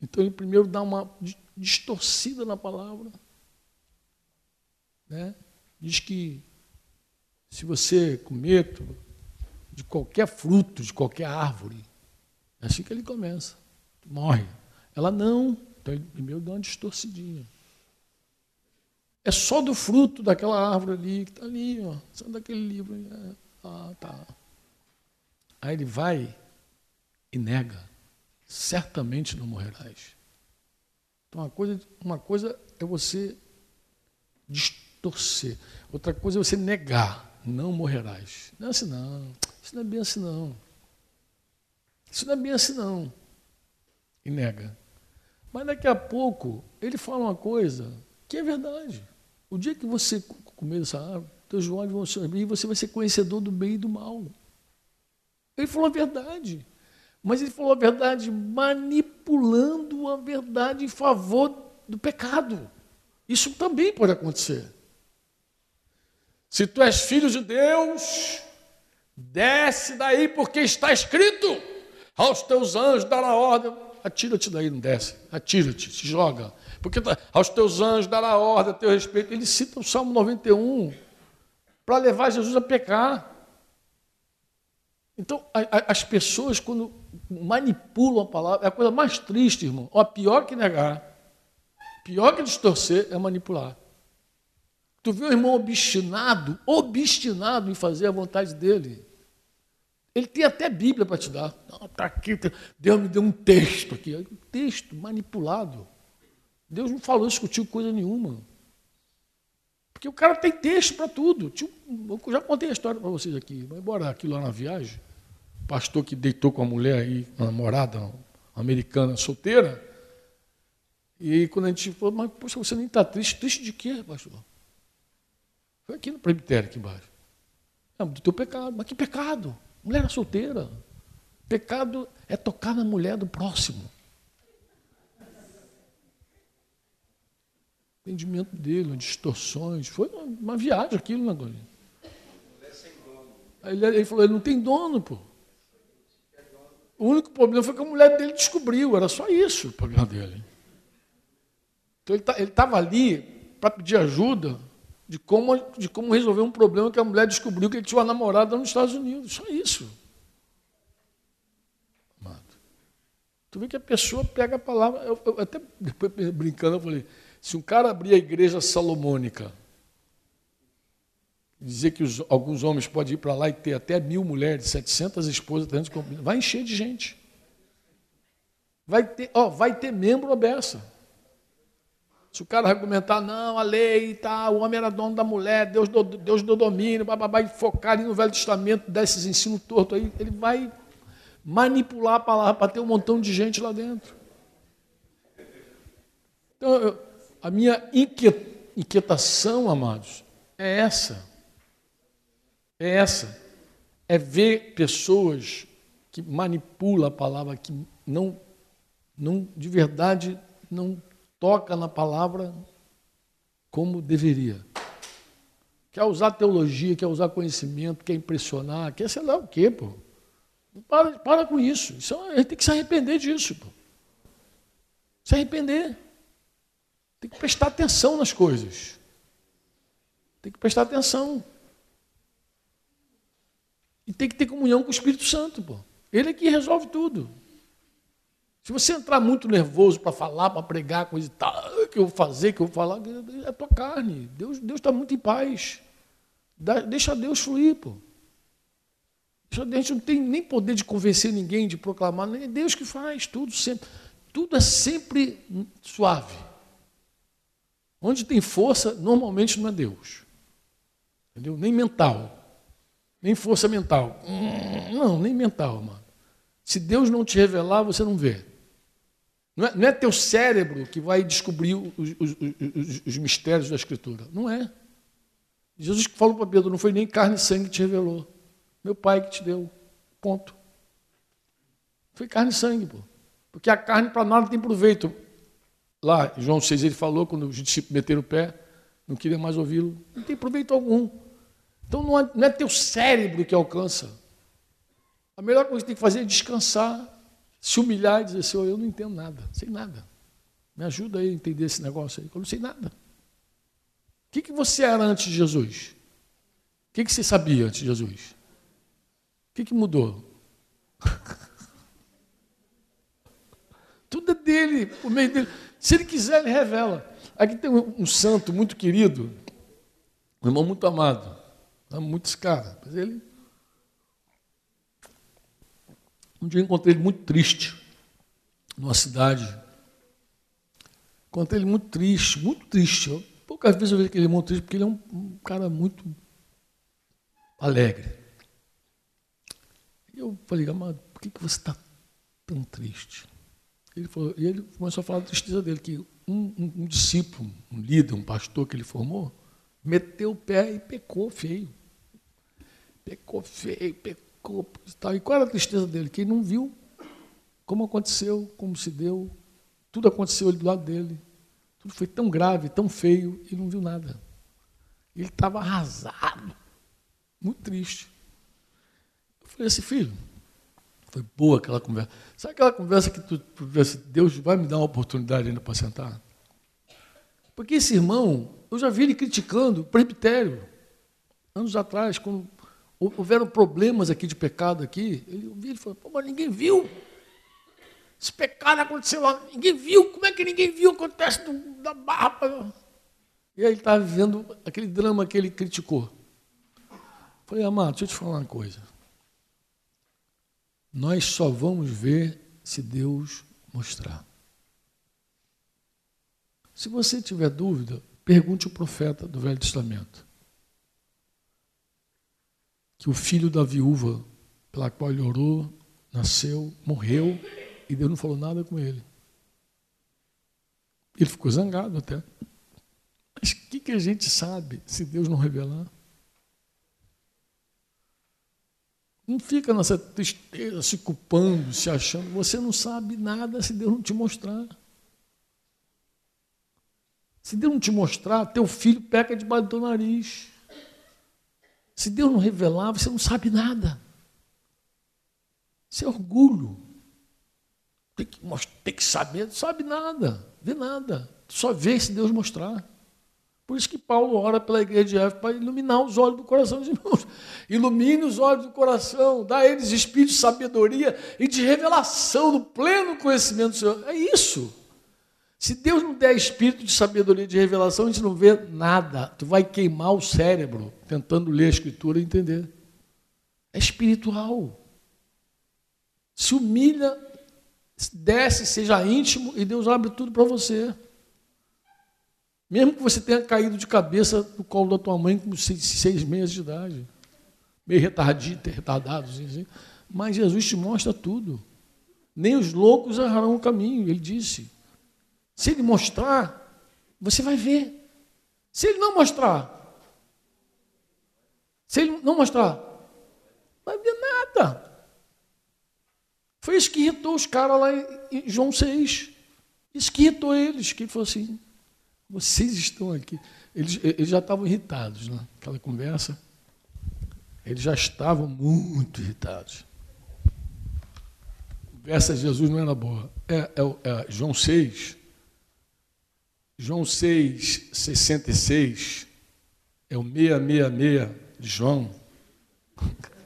Speaker 1: Então ele primeiro dá uma distorcida na palavra. Né? Diz que se você comer de qualquer fruto, de qualquer árvore, é assim que ele começa. Morre. Ela não. Então ele primeiro dá uma distorcidinha. É só do fruto daquela árvore ali, que está ali, ó, só daquele livro. É, ah, tá. Aí ele vai e nega. Certamente não morrerás. Então, uma coisa, uma coisa é você distorcer, outra coisa é você negar. Não morrerás. Não é assim, não. Isso não é bem assim, não. Isso não é bem assim, não. E nega. Mas daqui a pouco ele fala uma coisa que é verdade. O dia que você comer essa árvore, teus olhos vão se abrir e você vai ser conhecedor do bem e do mal. Ele falou a verdade. Mas ele falou a verdade manipulando a verdade em favor do pecado. Isso também pode acontecer. Se tu és filho de Deus, desce daí, porque está escrito: aos teus anjos dará ordem atira-te daí, não desce, atira-te, se joga. Porque tá, aos teus anjos dará ordem a teu respeito. Ele cita o Salmo 91 para levar Jesus a pecar. Então, a, a, as pessoas, quando manipulam a palavra, é a coisa mais triste, irmão. Ó, pior que negar, pior que distorcer é manipular. Tu vê um irmão obstinado, obstinado em fazer a vontade dele. Ele tem até Bíblia para te dar. Está aqui, Deus me deu um texto aqui. Um texto manipulado. Deus não falou isso contigo coisa nenhuma. Porque o cara tem texto para tudo. Eu já contei a história para vocês aqui. Vai embora aqui lá na viagem. Pastor que deitou com a mulher aí, uma namorada uma americana solteira. E quando a gente falou, mas poxa, você nem está triste. Triste de quê, pastor? Foi aqui no presbitério, aqui embaixo. É, do teu pecado. Mas que pecado? Mulher era solteira. Pecado é tocar na mulher do próximo. Entendimento dele, distorções. Foi uma, viagem aquilo, né, Golinho? Aí ele, ele falou, ele não tem dono, pô. O único problema foi que a mulher dele descobriu, era só isso o problema dele. Então ele tá, estava ali para pedir ajuda de como, de como resolver um problema que a mulher descobriu que ele tinha uma namorada nos Estados Unidos. Só isso. Tu vê que a pessoa pega a palavra. Eu, eu, até depois brincando, eu falei: se um cara abrir a igreja salomônica, dizer que os, alguns homens podem ir para lá e ter até mil mulheres, 700 esposas, vai encher de gente. Vai ter, ó, vai ter membro abessa. Se o cara argumentar, não, a lei, tá, o homem era dono da mulher, Deus deu, Deus deu domínio, e focar ali no Velho Testamento, dar esses ensinos tortos aí, ele vai manipular a palavra para ter um montão de gente lá dentro. Então, eu, a minha inquietação, amados, é essa. É essa. É ver pessoas que manipulam a palavra, que não, não de verdade não toca na palavra como deveria. Quer usar teologia, quer usar conhecimento, quer impressionar, quer sei lá o quê, pô. Para, para com isso. isso. É a gente tem que se arrepender disso, pô. Se arrepender. Tem que prestar atenção nas coisas. Tem que prestar atenção. E tem que ter comunhão com o Espírito Santo, pô. Ele é que resolve tudo. Se você entrar muito nervoso para falar, para pregar, coisa e tal, que eu vou fazer, que eu vou falar, é tua carne. Deus está muito em paz. Deixa Deus fluir, pô. A gente não tem nem poder de convencer ninguém, de proclamar, é Deus que faz tudo sempre. Tudo é sempre suave. Onde tem força, normalmente não é Deus. Entendeu? Nem mental. Nem força mental. Não, nem mental, mano. Se Deus não te revelar, você não vê. Não é, não é teu cérebro que vai descobrir os, os, os, os mistérios da Escritura. Não é. Jesus falou para Pedro: não foi nem carne e sangue que te revelou. Meu pai que te deu. Ponto. Foi carne e sangue, pô. Porque a carne para nada tem proveito. Lá, João 6, ele falou, quando os discípulos meteram o pé, não queria mais ouvi-lo. Não tem proveito algum. Então não é, não é teu cérebro que alcança. A melhor coisa que tem que fazer é descansar se humilhar e dizer, Senhor, eu não entendo nada, sei nada. Me ajuda aí a entender esse negócio aí, eu não sei nada. O que, que você era antes de Jesus? O que, que você sabia antes de Jesus? O que, que mudou? Tudo é dele, por meio dele. Se ele quiser, ele revela. Aqui tem um, um santo muito querido, um irmão muito amado. Muito esse cara, mas ele Um dia eu encontrei ele muito triste, numa cidade. Encontrei ele muito triste, muito triste. Poucas vezes eu vejo aquele muito triste, porque ele é um, um cara muito alegre. E eu falei, amado, por que, que você está tão triste? Ele falou, e ele começou a falar da tristeza dele, que um, um, um discípulo, um líder, um pastor que ele formou, meteu o pé e pecou feio. Pecou feio, pecou tal. E qual era a tristeza dele? Que ele não viu como aconteceu, como se deu. Tudo aconteceu ali do lado dele. Tudo foi tão grave, tão feio, e não viu nada. Ele estava arrasado, muito triste. Eu falei assim, filho, foi boa aquela conversa. Sabe aquela conversa que tu, tu Deus vai me dar uma oportunidade ainda para sentar? Porque esse irmão, eu já vi ele criticando o presbitério, anos atrás, quando houveram problemas aqui de pecado aqui, ele ele falou, Pô, mas ninguém viu. Esse pecado aconteceu lá, ninguém viu. Como é que ninguém viu? Acontece do, da barra. E aí ele estava vivendo aquele drama que ele criticou. Falei, amado, deixa eu te falar uma coisa. Nós só vamos ver se Deus mostrar. Se você tiver dúvida, pergunte o profeta do Velho Testamento que o filho da viúva pela qual ele orou nasceu, morreu e Deus não falou nada com ele. Ele ficou zangado até. Mas o que, que a gente sabe se Deus não revelar? Não fica nessa tristeza, se culpando, se achando. Você não sabe nada se Deus não te mostrar. Se Deus não te mostrar, teu filho peca debaixo do teu nariz. Se Deus não revelar, você não sabe nada. Isso é orgulho. Tem que, tem que saber, não sabe nada, vê nada. Só vê se Deus mostrar. Por isso que Paulo ora pela igreja de Éfeso para iluminar os olhos do coração dos irmãos. Ilumine os olhos do coração, dá a eles espírito de sabedoria e de revelação do pleno conhecimento do Senhor. É isso. Se Deus não der espírito de sabedoria e de revelação, a gente não vê nada. Tu vai queimar o cérebro tentando ler a escritura e entender. É espiritual. Se humilha, desce, seja íntimo e Deus abre tudo para você. Mesmo que você tenha caído de cabeça no colo da tua mãe com seis, seis meses de idade, meio retardado, retardado assim, mas Jesus te mostra tudo. Nem os loucos errarão o caminho, ele disse. Se ele mostrar, você vai ver. Se ele não mostrar, se ele não mostrar, vai ver nada. Foi isso que irritou os caras lá em João 6. Isso que irritou eles, que ele falou assim, vocês estão aqui. Eles, eles já estavam irritados né? conversa. Eles já estavam muito irritados. A conversa de Jesus não era boa. É, é, é João 6, João 6, 66, é o 666 de João.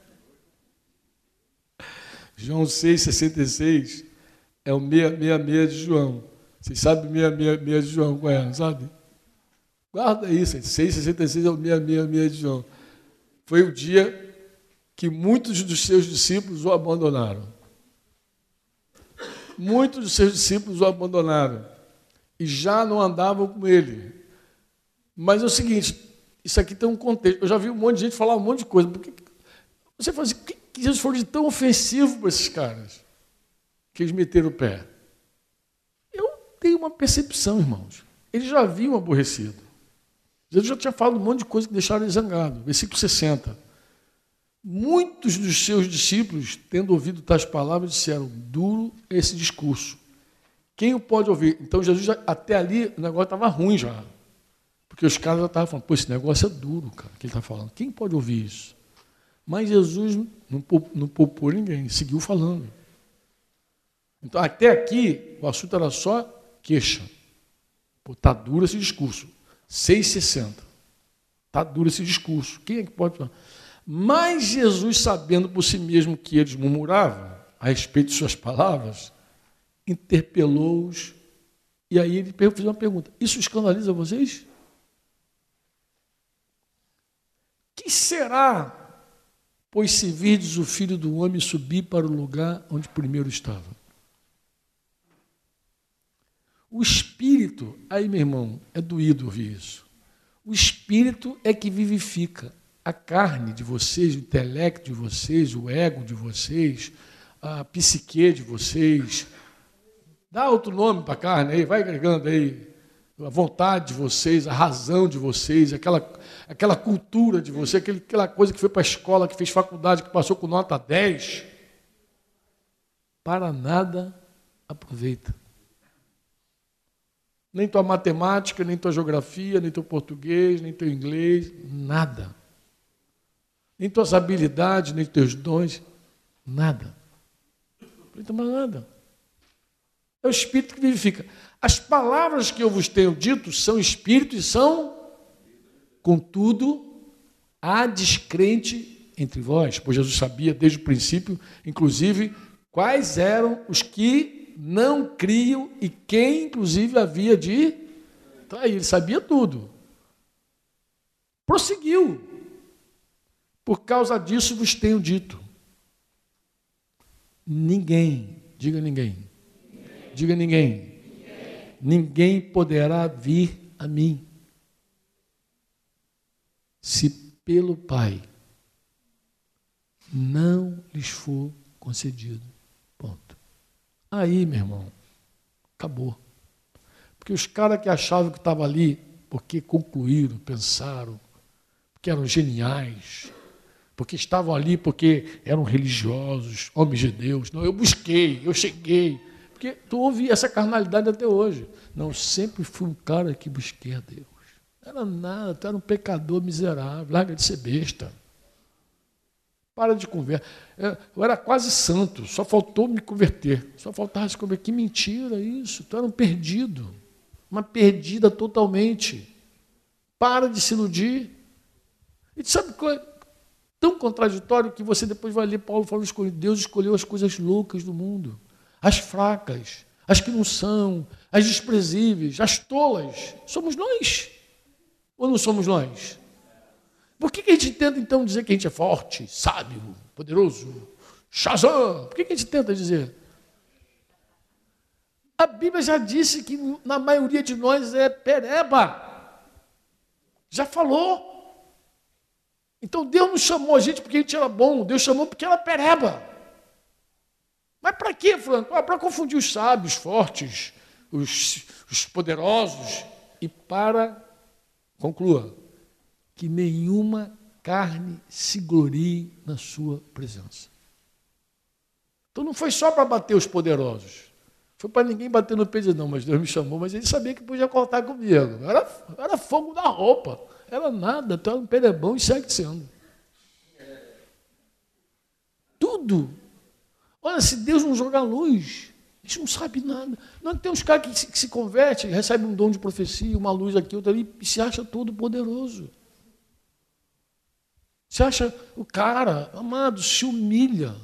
Speaker 1: João 6, 66 é o 666 de João. Vocês sabem o 666 de João, qual é, sabe? Guarda isso, 666 é o 666 de João. Foi o dia que muitos dos seus discípulos o abandonaram. Muitos dos seus discípulos o abandonaram e já não andavam com ele. Mas é o seguinte, isso aqui tem um contexto. Eu já vi um monte de gente falar um monte de coisa. Porque você fala assim, que Jesus foi de tão ofensivo para esses caras? Que eles meteram o pé. Tenho uma percepção, irmãos. Eles já haviam aborrecido. Jesus já tinha falado um monte de coisa que deixaram eles zangados. Versículo 60. Muitos dos seus discípulos, tendo ouvido tais palavras, disseram: duro esse discurso. Quem o pode ouvir? Então Jesus, já, até ali, o negócio estava ruim já. Porque os caras já estavam falando, pô, esse negócio é duro, cara, que ele está falando. Quem pode ouvir isso? Mas Jesus não, não poupou ninguém, seguiu falando. Então, até aqui, o assunto era só queixa. Pô, tá duro esse discurso. 6,60. Tá duro esse discurso. Quem é que pode falar? Mas Jesus, sabendo por si mesmo que eles murmuravam a respeito de suas palavras, interpelou-os. E aí ele fez uma pergunta: Isso escandaliza vocês? Que será, pois se virdes o filho do homem subir para o lugar onde primeiro estava? O espírito, aí meu irmão, é doído ouvir isso. O espírito é que vivifica. A carne de vocês, o intelecto de vocês, o ego de vocês, a psique de vocês, Dá outro nome para a carne aí, vai agregando aí a vontade de vocês, a razão de vocês, aquela, aquela cultura de vocês, aquela coisa que foi para a escola, que fez faculdade, que passou com nota 10. Para nada aproveita. Nem tua matemática, nem tua geografia, nem teu português, nem teu inglês, nada. Nem tuas habilidades, nem teus dons, nada. Não mais nada. É o Espírito que vivifica. As palavras que eu vos tenho dito são Espírito e são, contudo, há descrente entre vós, pois Jesus sabia desde o princípio, inclusive, quais eram os que não criam e quem, inclusive, havia de trair. Ele sabia tudo. Prosseguiu. Por causa disso vos tenho dito. Ninguém, diga ninguém, Diga ninguém. ninguém. Ninguém poderá vir a mim se pelo Pai não lhes for concedido. Aí, meu irmão, acabou. Porque os caras que achavam que estavam ali, porque concluíram, pensaram, porque eram geniais, porque estavam ali porque eram religiosos, homens de Deus. Não, eu busquei, eu cheguei. Porque tu ouve essa carnalidade até hoje. Não, sempre fui um cara que busquei a Deus. Não era nada, tu era um pecador miserável, larga de ser besta. Para de conversa. É, eu era quase santo, só faltou me converter. Só faltava se converter. Que mentira isso. Tu era um perdido. Uma perdida totalmente. Para de se iludir. E sabe qual é? Tão contraditório que você depois vai ler Paulo falando que Deus escolheu as coisas loucas do mundo, as fracas, as que não são, as desprezíveis, as tolas. Somos nós. Ou não somos nós? Por que, a gente tenta então dizer que a gente é forte, sábio, poderoso, Shazam? Por que, que a gente tenta dizer? A Bíblia já disse que na maioria de nós é pereba. Já falou. Então Deus não chamou a gente porque a gente era bom, Deus chamou porque era pereba. Mas para quê, Franco? Ah, para confundir os sábios, fortes, os, os poderosos e para, conclua, que nenhuma carne se glorie na sua presença. Então não foi só para bater os poderosos. Foi para ninguém bater no peito, não, mas Deus me chamou, mas ele sabia que podia cortar comigo. Era, era fogo na roupa. Era nada, tu era um perebão e segue sendo. Tudo. Olha, se Deus não jogar luz, a gente não sabe nada. Não tem uns caras que se, se convertem, recebem um dom de profecia, uma luz aqui, outra ali, e se acha todo poderoso. Você acha o cara, amado, se humilha,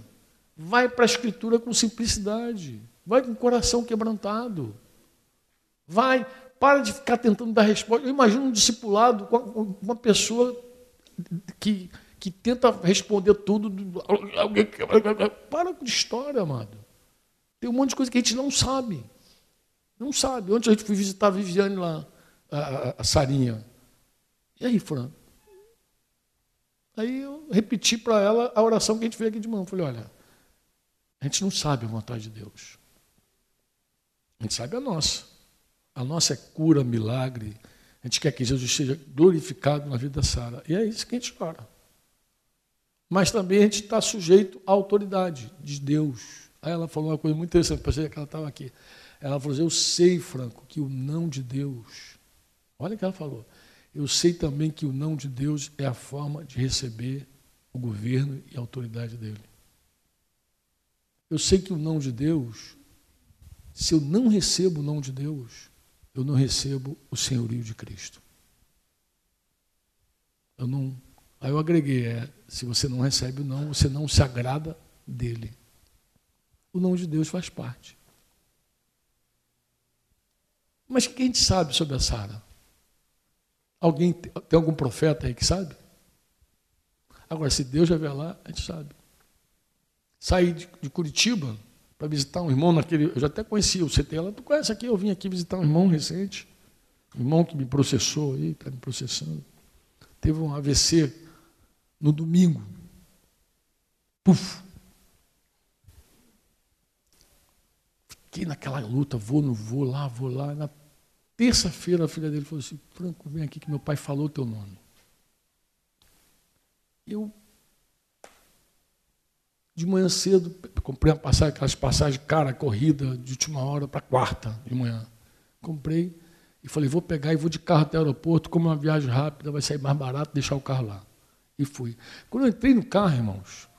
Speaker 1: vai para a escritura com simplicidade, vai com o coração quebrantado, vai, para de ficar tentando dar resposta. Eu imagino um discipulado uma pessoa que, que tenta responder tudo. Para com história, amado. Tem um monte de coisa que a gente não sabe. Não sabe. Ontem a gente foi visitar a Viviane lá, a, a, a Sarinha. E aí, Fran? Aí eu repeti para ela a oração que a gente fez aqui de manhã. Falei, olha, a gente não sabe a vontade de Deus. A gente sabe a nossa. A nossa é cura, milagre. A gente quer que Jesus seja glorificado na vida da Sara. E é isso que a gente ora. Mas também a gente está sujeito à autoridade de Deus. Aí ela falou uma coisa muito interessante, pensei que ela estava aqui. Ela falou assim, eu sei, Franco, que o não de Deus. Olha o que ela falou eu sei também que o não de Deus é a forma de receber o governo e a autoridade dele. Eu sei que o não de Deus, se eu não recebo o não de Deus, eu não recebo o senhorio de Cristo. Eu não. Aí eu agreguei, é, se você não recebe o não, você não se agrada dele. O não de Deus faz parte. Mas o que a gente sabe sobre a Sara? Alguém tem algum profeta aí que sabe? Agora, se Deus revelar, a gente sabe. Saí de, de Curitiba para visitar um irmão naquele. Eu já até conhecia o CT lá. Tu conhece aqui? Eu vim aqui visitar um irmão recente. Um irmão que me processou aí, está me processando. Teve um AVC no domingo. Puf! Fiquei naquela luta, vou, não vou, lá, vou lá. Na Terça-feira a filha dele falou assim: Franco, vem aqui que meu pai falou o teu nome. Eu, de manhã cedo, comprei uma passagem, aquelas passagens cara, corrida, de última hora para quarta de manhã. Comprei e falei: vou pegar e vou de carro até o aeroporto, como é uma viagem rápida, vai sair mais barato deixar o carro lá. E fui. Quando eu entrei no carro, irmãos,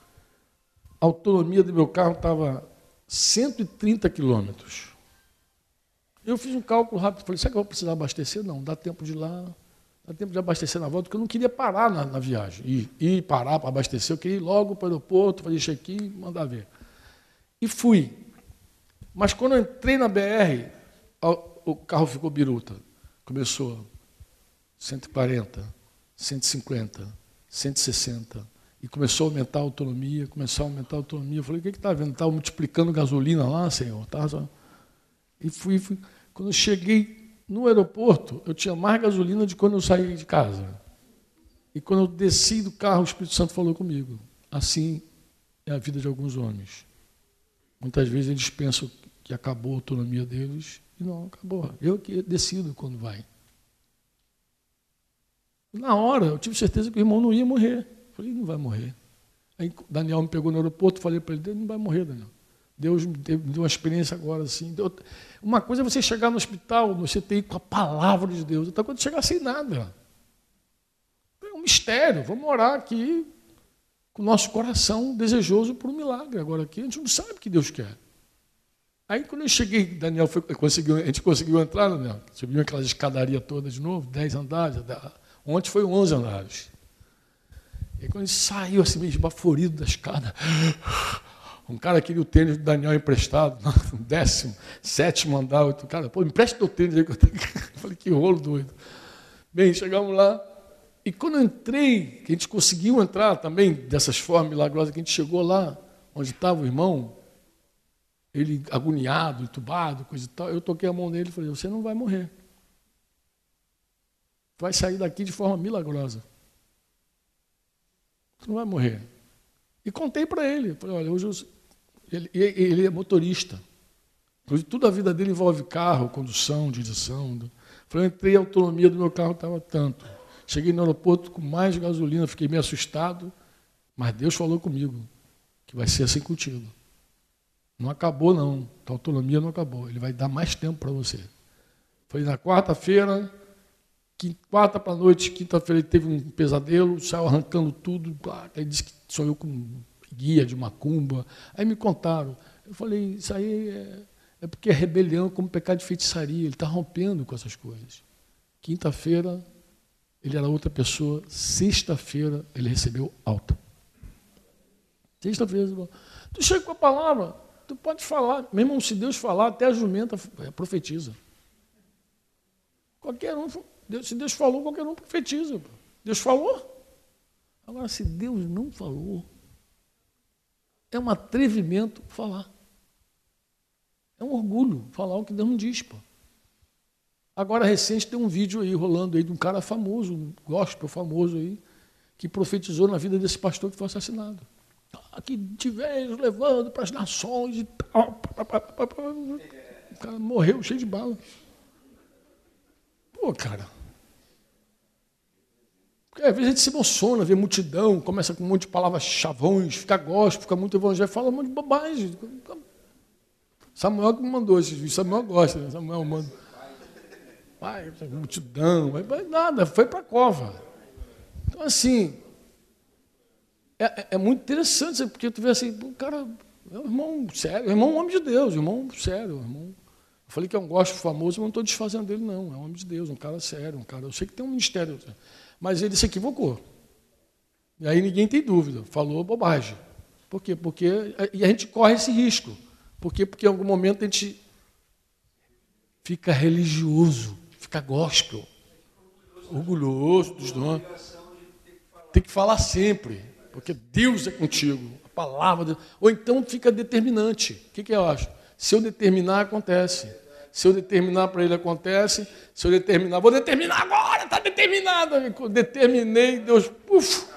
Speaker 1: a autonomia do meu carro estava 130 quilômetros. Eu fiz um cálculo rápido, falei, será que eu vou precisar abastecer? Não, dá tempo de ir lá, dá tempo de abastecer na volta, porque eu não queria parar na, na viagem. Ir, ir parar para abastecer, eu queria ir logo para o aeroporto, fazer check-in, mandar ver. E fui. Mas quando eu entrei na BR, o carro ficou biruta. Começou 140, 150, 160. E começou a aumentar a autonomia, começou a aumentar a autonomia. Eu falei, o que está vendo? Estava multiplicando gasolina lá, senhor? Tava e fui, fui. Quando eu cheguei no aeroporto, eu tinha mais gasolina de quando eu saí de casa. E quando eu desci do carro, o Espírito Santo falou comigo. Assim é a vida de alguns homens. Muitas vezes eles pensam que acabou a autonomia deles e não acabou. Eu que decido quando vai. Na hora, eu tive certeza que o irmão não ia morrer. Falei, não vai morrer. Aí Daniel me pegou no aeroporto, falei para ele, não vai morrer, Daniel. Deus me deu uma experiência agora assim. Uma coisa é você chegar no hospital, no CTI, com a palavra de Deus. Outra coisa é chegar sem nada. É um mistério. Vamos orar aqui o nosso coração desejoso por um milagre. Agora aqui a gente não sabe o que Deus quer. Aí quando eu cheguei, Daniel foi, conseguiu, a gente conseguiu entrar, Daniel, subiu aquela escadaria toda de novo, dez andares, ontem foi onze andares. E quando a gente saiu assim, meio esbaforido da escada, um cara queria o tênis do Daniel emprestado, no décimo, sétimo andar, outro cara, pô, empresta teu tênis aí que eu tenho. Falei, que rolo doido. Bem, chegamos lá, e quando eu entrei, que a gente conseguiu entrar também dessas formas milagrosas, que a gente chegou lá, onde estava o irmão, ele agoniado, entubado, coisa e tal, eu toquei a mão nele e falei, você não vai morrer. Vai sair daqui de forma milagrosa. Você não vai morrer. E contei para ele, falei, olha, hoje eu, ele, ele, é motorista. Toda a vida dele envolve carro, condução, direção. Falei, entrei, a autonomia do meu carro estava tanto. Cheguei no aeroporto com mais gasolina, fiquei meio assustado, mas Deus falou comigo que vai ser assim contigo. Não acabou, não. A autonomia não acabou. Ele vai dar mais tempo para você. Foi na quarta-feira, quarta para noite, quinta-feira ele teve um pesadelo, saiu arrancando tudo. Aí disse que sonhou com guia de macumba. Aí me contaram. Eu falei, isso aí é, é porque é rebelião como pecado de feitiçaria. Ele está rompendo com essas coisas. Quinta-feira, ele era outra pessoa. Sexta-feira, ele recebeu alta. Sexta-feira, tu chega com a palavra, tu pode falar. Mesmo se Deus falar, até a jumenta profetiza. Qualquer um, se Deus falou, qualquer um profetiza. Deus falou. Agora, se Deus não falou, é um atrevimento falar. É um orgulho falar o que Deus não diz. Pô. Agora, recente, tem um vídeo aí rolando aí de um cara famoso, um gospel famoso aí, que profetizou na vida desse pastor que foi assassinado. Ah, que tiveres levando para as nações e. O cara morreu cheio de bala. Pô, cara. Porque às vezes a gente se emociona, vê multidão, começa com um monte de palavras chavões, fica gospel, fica muito evangelho, fala um monte de bobagem. Samuel que mandou esses vídeos, Samuel gosta, né? Samuel manda vai, multidão, vai, nada, foi para a cova. Então, assim, é, é, é, muito interessante, porque tu vê assim, o cara é um irmão sério, irmão é um homem de Deus, irmão sério, irmão. Eu falei que é um gosto famoso, mas não estou desfazendo dele, não. É um homem de Deus, um cara sério, um cara. Eu sei que tem um ministério, mas ele se equivocou. E aí ninguém tem dúvida, falou bobagem. Por quê? Porque. E a gente corre esse risco. Por quê? Porque em algum momento a gente fica religioso fica gospel, orgulhoso dos. Tem que falar sempre, porque Deus é contigo, a palavra. De... Ou então fica determinante. O que, que eu acho? Se eu determinar, acontece. Se eu determinar para ele, acontece. Se eu determinar, vou determinar agora, está determinado. Determinei, Deus, uf.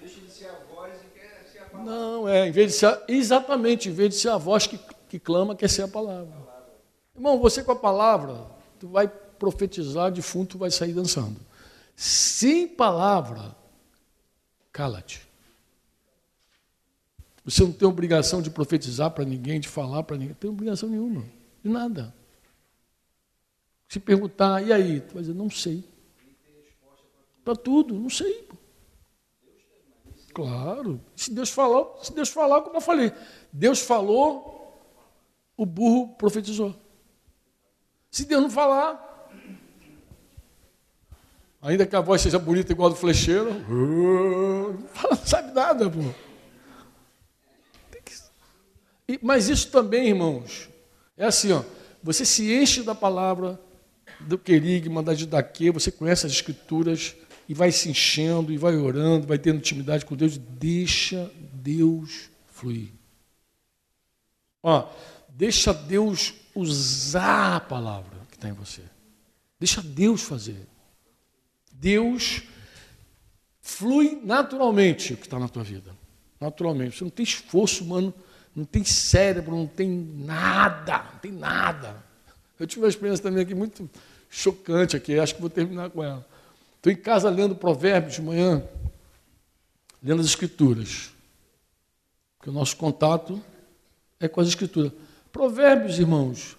Speaker 1: Deixa de ser a voz e quer ser a palavra. Não, é, em vez de ser, exatamente, em vez de ser a voz que, que clama, quer ser a palavra. Irmão, você com a palavra, tu vai profetizar, defunto vai sair dançando. Sem palavra, cala-te. Você não tem obrigação de profetizar para ninguém, de falar para ninguém, não tem obrigação nenhuma, de nada. Se perguntar, e aí? Tu vai dizer, não sei. Para tudo, não sei. Claro. Se Deus falou, se Deus falar, como eu falei, Deus falou, o burro profetizou. Se Deus não falar, Ainda que a voz seja bonita igual a do flecheiro, não sabe nada, pô. Mas isso também, irmãos, é assim, ó, você se enche da palavra do querigma, da didaquê, você conhece as escrituras e vai se enchendo, e vai orando, vai tendo intimidade com Deus, deixa Deus fluir. Ó, deixa Deus usar a palavra que está em você. Deixa Deus fazer. Deus flui naturalmente o que está na tua vida. Naturalmente. Você não tem esforço humano, não tem cérebro, não tem nada, não tem nada. Eu tive uma experiência também aqui muito chocante aqui, acho que vou terminar com ela. Estou em casa lendo provérbios de manhã, lendo as escrituras. Porque o nosso contato é com as escrituras. Provérbios, irmãos,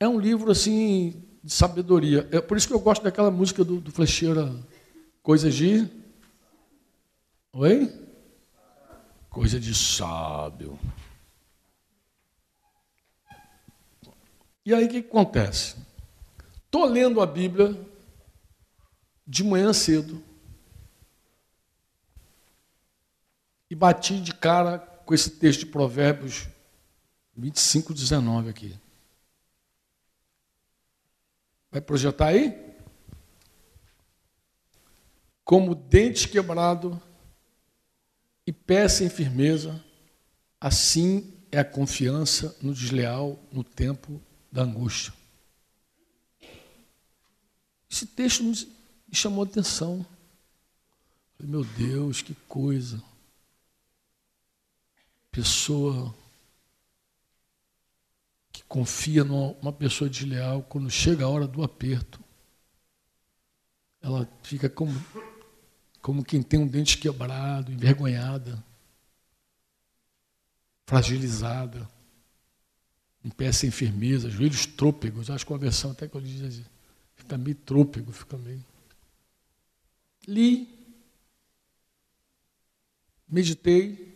Speaker 1: é um livro assim de sabedoria. É por isso que eu gosto daquela música do, do Flecheira, Coisas de. Oi? Coisa de sábio. E aí o que acontece? Estou lendo a Bíblia de manhã cedo e bati de cara com esse texto de Provérbios 25, 19 aqui. Vai projetar aí? Como dente quebrado e pé sem firmeza, assim é a confiança no desleal no tempo da angústia. Esse texto me chamou a atenção. Falei, meu Deus, que coisa. Pessoa que confia numa pessoa desleal, quando chega a hora do aperto, ela fica como, como quem tem um dente quebrado, envergonhada, fragilizada um pé sem firmeza, joelhos trôpegos, acho que uma versão até que eu diz assim, fica meio trôpego, fica meio. Li, meditei,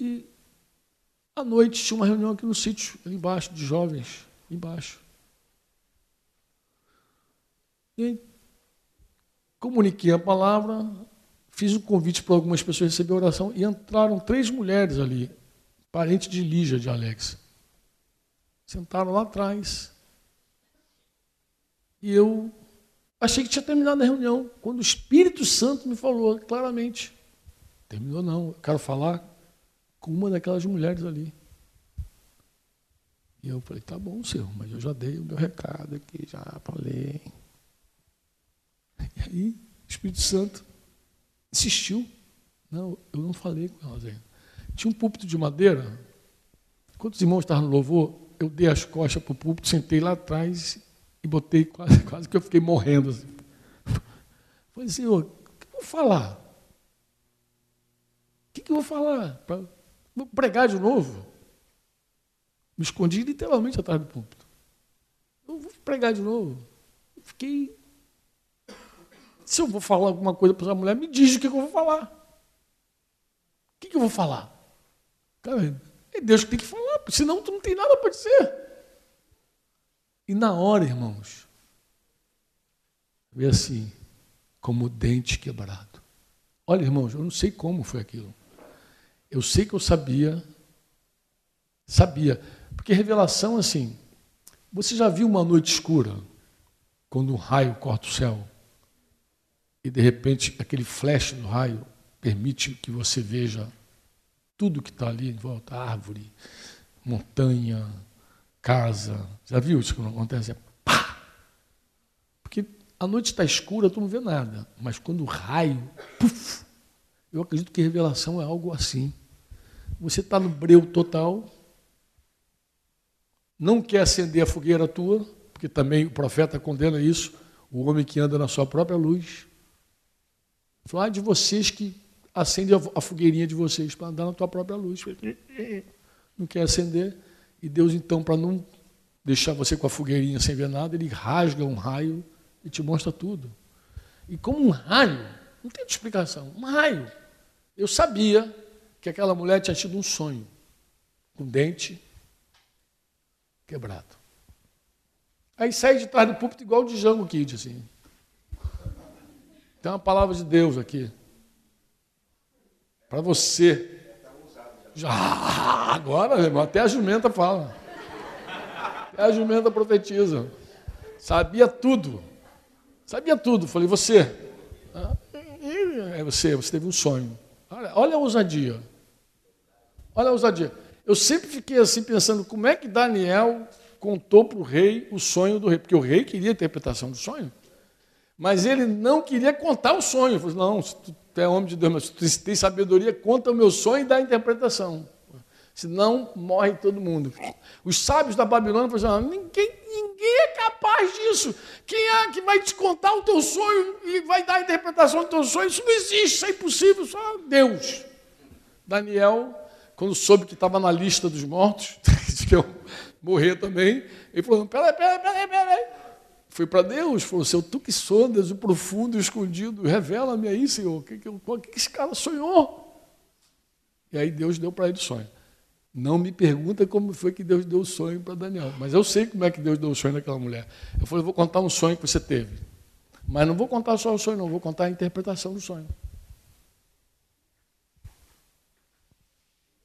Speaker 1: e à noite tinha uma reunião aqui no sítio, ali embaixo, de jovens, embaixo. E comuniquei a palavra, fiz um convite para algumas pessoas receber oração, e entraram três mulheres ali, parente de Lígia de Alex. Sentaram lá atrás. E eu achei que tinha terminado a reunião, quando o Espírito Santo me falou claramente: terminou não, eu quero falar com uma daquelas mulheres ali. E eu falei: tá bom, senhor, mas eu já dei o meu recado aqui, já falei. E aí, o Espírito Santo insistiu. Não, eu não falei com elas ainda. Tinha um púlpito de madeira. Quando os irmãos estavam no louvor, eu dei as costas para o púlpito, sentei lá atrás e botei quase, quase que eu fiquei morrendo. Assim. Falei, Senhor, o que eu vou falar? O que, eu vou falar? Vou pregar de novo? Me escondi literalmente atrás do púlpito. Eu vou pregar de novo. fiquei. Se eu vou falar alguma coisa para essa mulher, me diz o que eu vou falar. O que eu vou falar? Cara, é Deus que tem que falar, senão tu não tem nada para dizer. E na hora, irmãos, vê assim, como dente quebrado. Olha, irmãos, eu não sei como foi aquilo. Eu sei que eu sabia, sabia, porque revelação assim. Você já viu uma noite escura, quando um raio corta o céu, e de repente aquele flash do raio permite que você veja tudo que está ali em volta, árvore, montanha, casa. Já viu isso que não acontece? É pá! Porque a noite está escura, tu não vê nada. Mas quando o raio, puf, eu acredito que revelação é algo assim. Você está no breu total, não quer acender a fogueira tua, porque também o profeta condena isso, o homem que anda na sua própria luz. Falar de vocês que acende a fogueirinha de vocês para andar na tua própria luz. Não quer acender. E Deus, então, para não deixar você com a fogueirinha sem ver nada, ele rasga um raio e te mostra tudo. E como um raio, não tem explicação, um raio. Eu sabia que aquela mulher tinha tido um sonho, com dente quebrado. Aí sai de trás do púlpito igual de Django Kid, assim. Tem uma palavra de Deus aqui. Para você. Já, agora, irmão, até a jumenta fala. Até a jumenta profetiza. Sabia tudo. Sabia tudo. Falei, você. É você, você teve um sonho. Olha, olha a ousadia. Olha a ousadia. Eu sempre fiquei assim pensando, como é que Daniel contou para o rei o sonho do rei? Porque o rei queria a interpretação do sonho. Mas ele não queria contar o sonho. Ele não, se tu é homem de Deus, mas tu tem sabedoria, conta o meu sonho e dá a interpretação. Senão morre todo mundo. Os sábios da Babilônia falaram: assim, ninguém, ninguém é capaz disso. Quem é que vai te contar o teu sonho e vai dar a interpretação do teu sonho? Isso não existe, isso é impossível, só Deus. Daniel, quando soube que estava na lista dos mortos, que eu morrer também, ele falou: peraí, peraí, peraí, peraí. Foi para Deus, falou: Seu tu que sondas o profundo e o escondido, revela-me aí, Senhor, o que, que, que, esse cara sonhou? E aí Deus deu para ele o sonho. Não me pergunta como foi que Deus deu o sonho para Daniel, mas eu sei como é que Deus deu o sonho daquela mulher. Eu falei: Vou contar um sonho que você teve. Mas não vou contar só o sonho, não, vou contar a interpretação do sonho.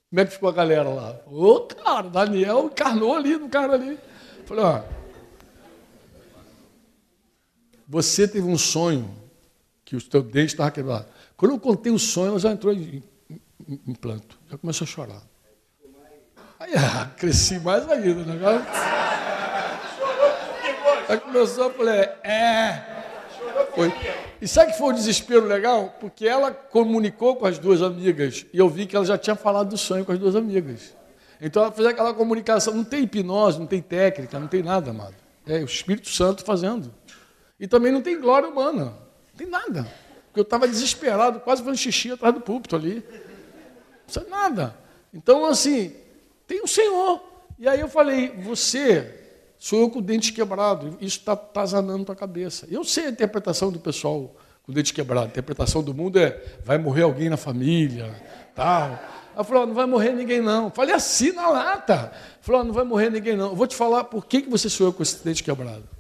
Speaker 1: Como é que ficou a galera lá? Ô, cara, Daniel encarnou ali no cara ali. Falei, ó. Você teve um sonho que o teu dente estava quebrado. Quando eu contei o sonho, ela já entrou em, em, em planto. Já começou a chorar. Aí, ah, cresci mais ainda, né? Aí começou, eu falei, é. Foi. E sabe que foi um desespero legal? Porque ela comunicou com as duas amigas e eu vi que ela já tinha falado do sonho com as duas amigas. Então ela fez aquela comunicação. Não tem hipnose, não tem técnica, não tem nada, amado. É o Espírito Santo fazendo. E também não tem glória humana. Não tem nada. Porque eu estava desesperado, quase fazendo xixi atrás do púlpito ali. Não sei nada. Então, assim, tem o Senhor. E aí eu falei, você Sou eu com o dente quebrado. Isso está tazanando tua cabeça. Eu sei a interpretação do pessoal com o dente quebrado. A interpretação do mundo é: vai morrer alguém na família, tal. Ela falou: não vai morrer ninguém não. Falei assim na lata. Falou: não vai morrer ninguém não. Eu vou te falar por que, que você sonhou com esse dente quebrado.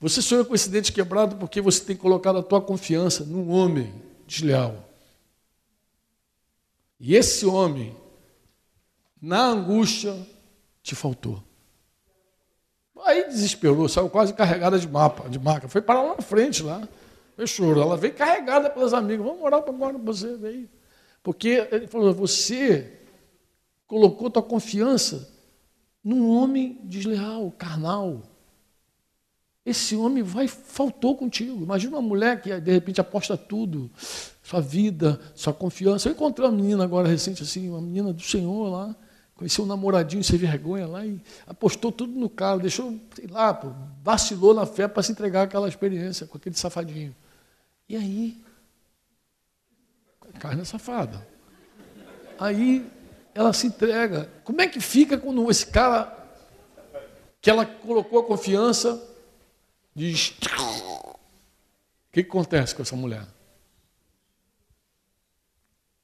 Speaker 1: Você sonhou com esse dente quebrado porque você tem colocado a tua confiança num homem desleal. E esse homem, na angústia, te faltou. Aí desesperou, saiu quase carregada de mapa, de marca. Foi para lá na frente, lá. Choro. Ela veio carregada pelas amigas. Vamos orar para agora você, veio. Porque ele falou, você colocou tua confiança num homem desleal, carnal. Esse homem vai faltou contigo. Imagina uma mulher que de repente aposta tudo, sua vida, sua confiança. Eu encontrei uma menina agora recente assim, uma menina do Senhor lá. Conheceu um namoradinho sem vergonha lá e apostou tudo no cara, deixou, sei lá, pô, vacilou na fé para se entregar àquela experiência com aquele safadinho. E aí, carne safada. Aí ela se entrega. Como é que fica quando esse cara que ela colocou a confiança diz: O que, acontece com essa mulher?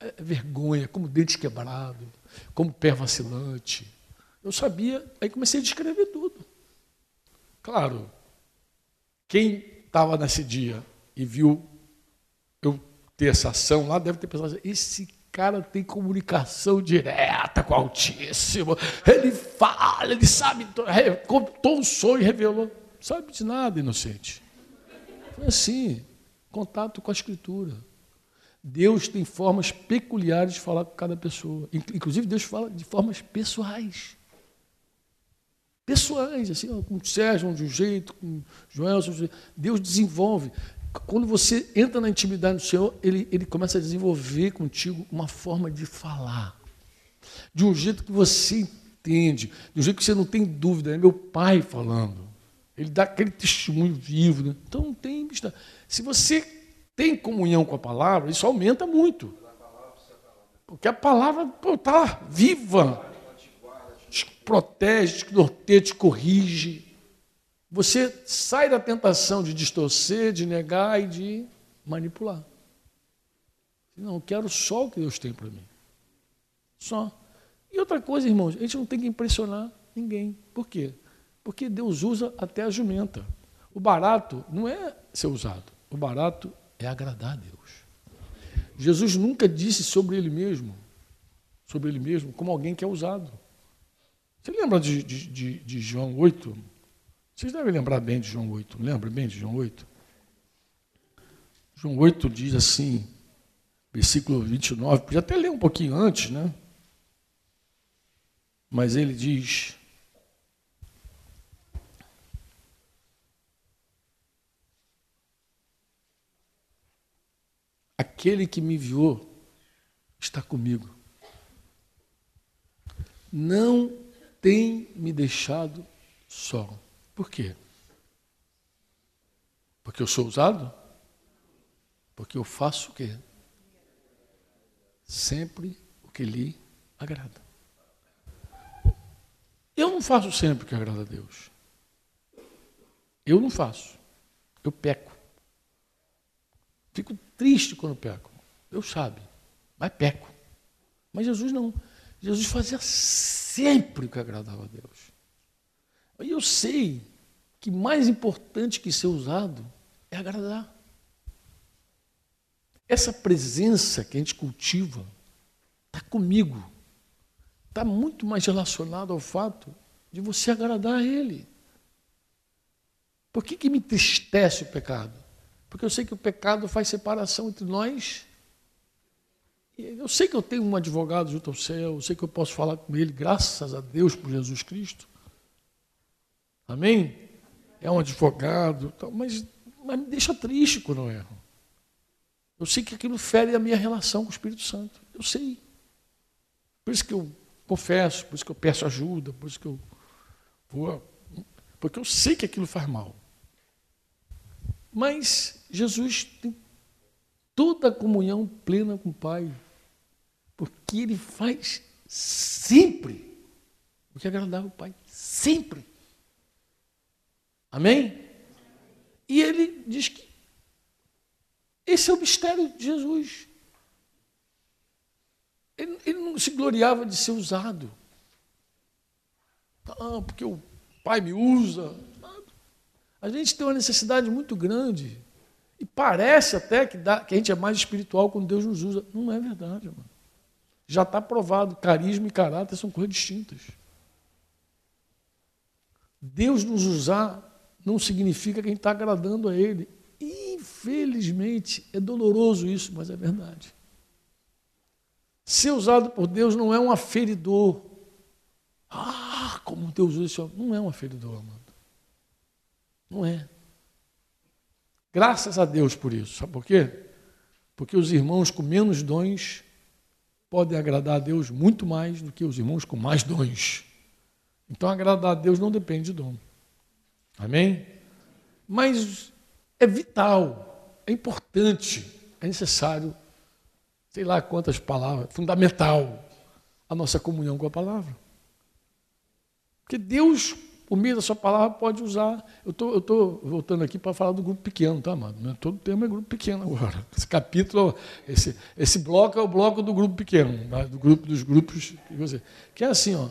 Speaker 1: É vergonha, como dente quebrado como pé vacilante. Eu sabia, aí comecei a descrever tudo. Claro, quem estava nesse dia e viu eu ter essa ação lá, deve ter pensado, esse cara tem comunicação direta com o Altíssimo. Ele fala, ele sabe, contou um sonho e revelou. Sabe de nada, inocente. Foi assim, contato com a Escritura. Deus tem formas peculiares de falar com cada pessoa. Inclusive, Deus fala de formas pessoais. Pessoais, assim, com o Sérgio de um jeito, com o Joel de um jeito. Deus desenvolve. Quando você entra na intimidade do Senhor, ele, ele começa a desenvolver contigo uma forma de falar. De um jeito que você entende, de um jeito que você não tem dúvida. É meu pai falando. Ele dá aquele testemunho vivo. Né? Então não tem. Se você tem comunhão com a palavra, isso aumenta muito. Porque a palavra está viva, te protege, te norteia, te corrige. Você sai da tentação de distorcer, de negar e de manipular. Não, eu quero só o que Deus tem para mim. Só. E outra coisa, irmãos, a gente não tem que impressionar ninguém. Por quê? Porque Deus usa até a jumenta. O barato não é ser usado. O barato é agradar a Deus. Jesus nunca disse sobre ele mesmo, sobre ele mesmo, como alguém que é usado. Você lembra de, de, de João 8? Vocês devem lembrar bem de João 8. Lembra bem de João 8? João 8 diz assim, versículo 29, podia até ler um pouquinho antes, né? Mas ele diz: Aquele que me enviou está comigo. Não tem me deixado só. Por quê? Porque eu sou usado? Porque eu faço o quê? Sempre o que lhe agrada. Eu não faço sempre o que agrada a Deus. Eu não faço. Eu peco. Fico triste quando peco. Eu sabe, mas peco. Mas Jesus não. Jesus fazia sempre o que agradava a Deus. E eu sei que mais importante que ser usado é agradar. Essa presença que a gente cultiva está comigo. Está muito mais relacionado ao fato de você agradar a Ele. Por que, que me entristece o pecado? Porque eu sei que o pecado faz separação entre nós. Eu sei que eu tenho um advogado junto ao céu, eu sei que eu posso falar com ele, graças a Deus por Jesus Cristo. Amém? É um advogado, mas, mas me deixa triste quando eu erro. Eu sei que aquilo fere a minha relação com o Espírito Santo. Eu sei. Por isso que eu confesso, por isso que eu peço ajuda, por isso que eu vou. Porque eu sei que aquilo faz mal. Mas Jesus tem toda a comunhão plena com o Pai, porque Ele faz sempre o que agradava o Pai. Sempre. Amém? E ele diz que esse é o mistério de Jesus. Ele, ele não se gloriava de ser usado. Ah, porque o Pai me usa. A gente tem uma necessidade muito grande. E parece até que, dá, que a gente é mais espiritual quando Deus nos usa. Não é verdade, mano. Já está provado. Carisma e caráter são coisas distintas. Deus nos usar não significa que a gente está agradando a Ele. Infelizmente, é doloroso isso, mas é verdade. Ser usado por Deus não é um aferidor. Ah, como Deus usa isso. Não é um aferidor, amado. Não é. Graças a Deus por isso. Sabe por quê? Porque os irmãos com menos dons podem agradar a Deus muito mais do que os irmãos com mais dons. Então, agradar a Deus não depende de dom. Amém? Mas é vital, é importante, é necessário, sei lá quantas palavras, fundamental a nossa comunhão com a palavra. Porque Deus por meio da sua palavra pode usar. Eu tô, estou voltando aqui para falar do grupo pequeno, tá, amado? Não é todo tema é grupo pequeno agora. Esse capítulo, esse, esse bloco é o bloco do grupo pequeno, né? do grupo dos grupos que. Que é assim, ó.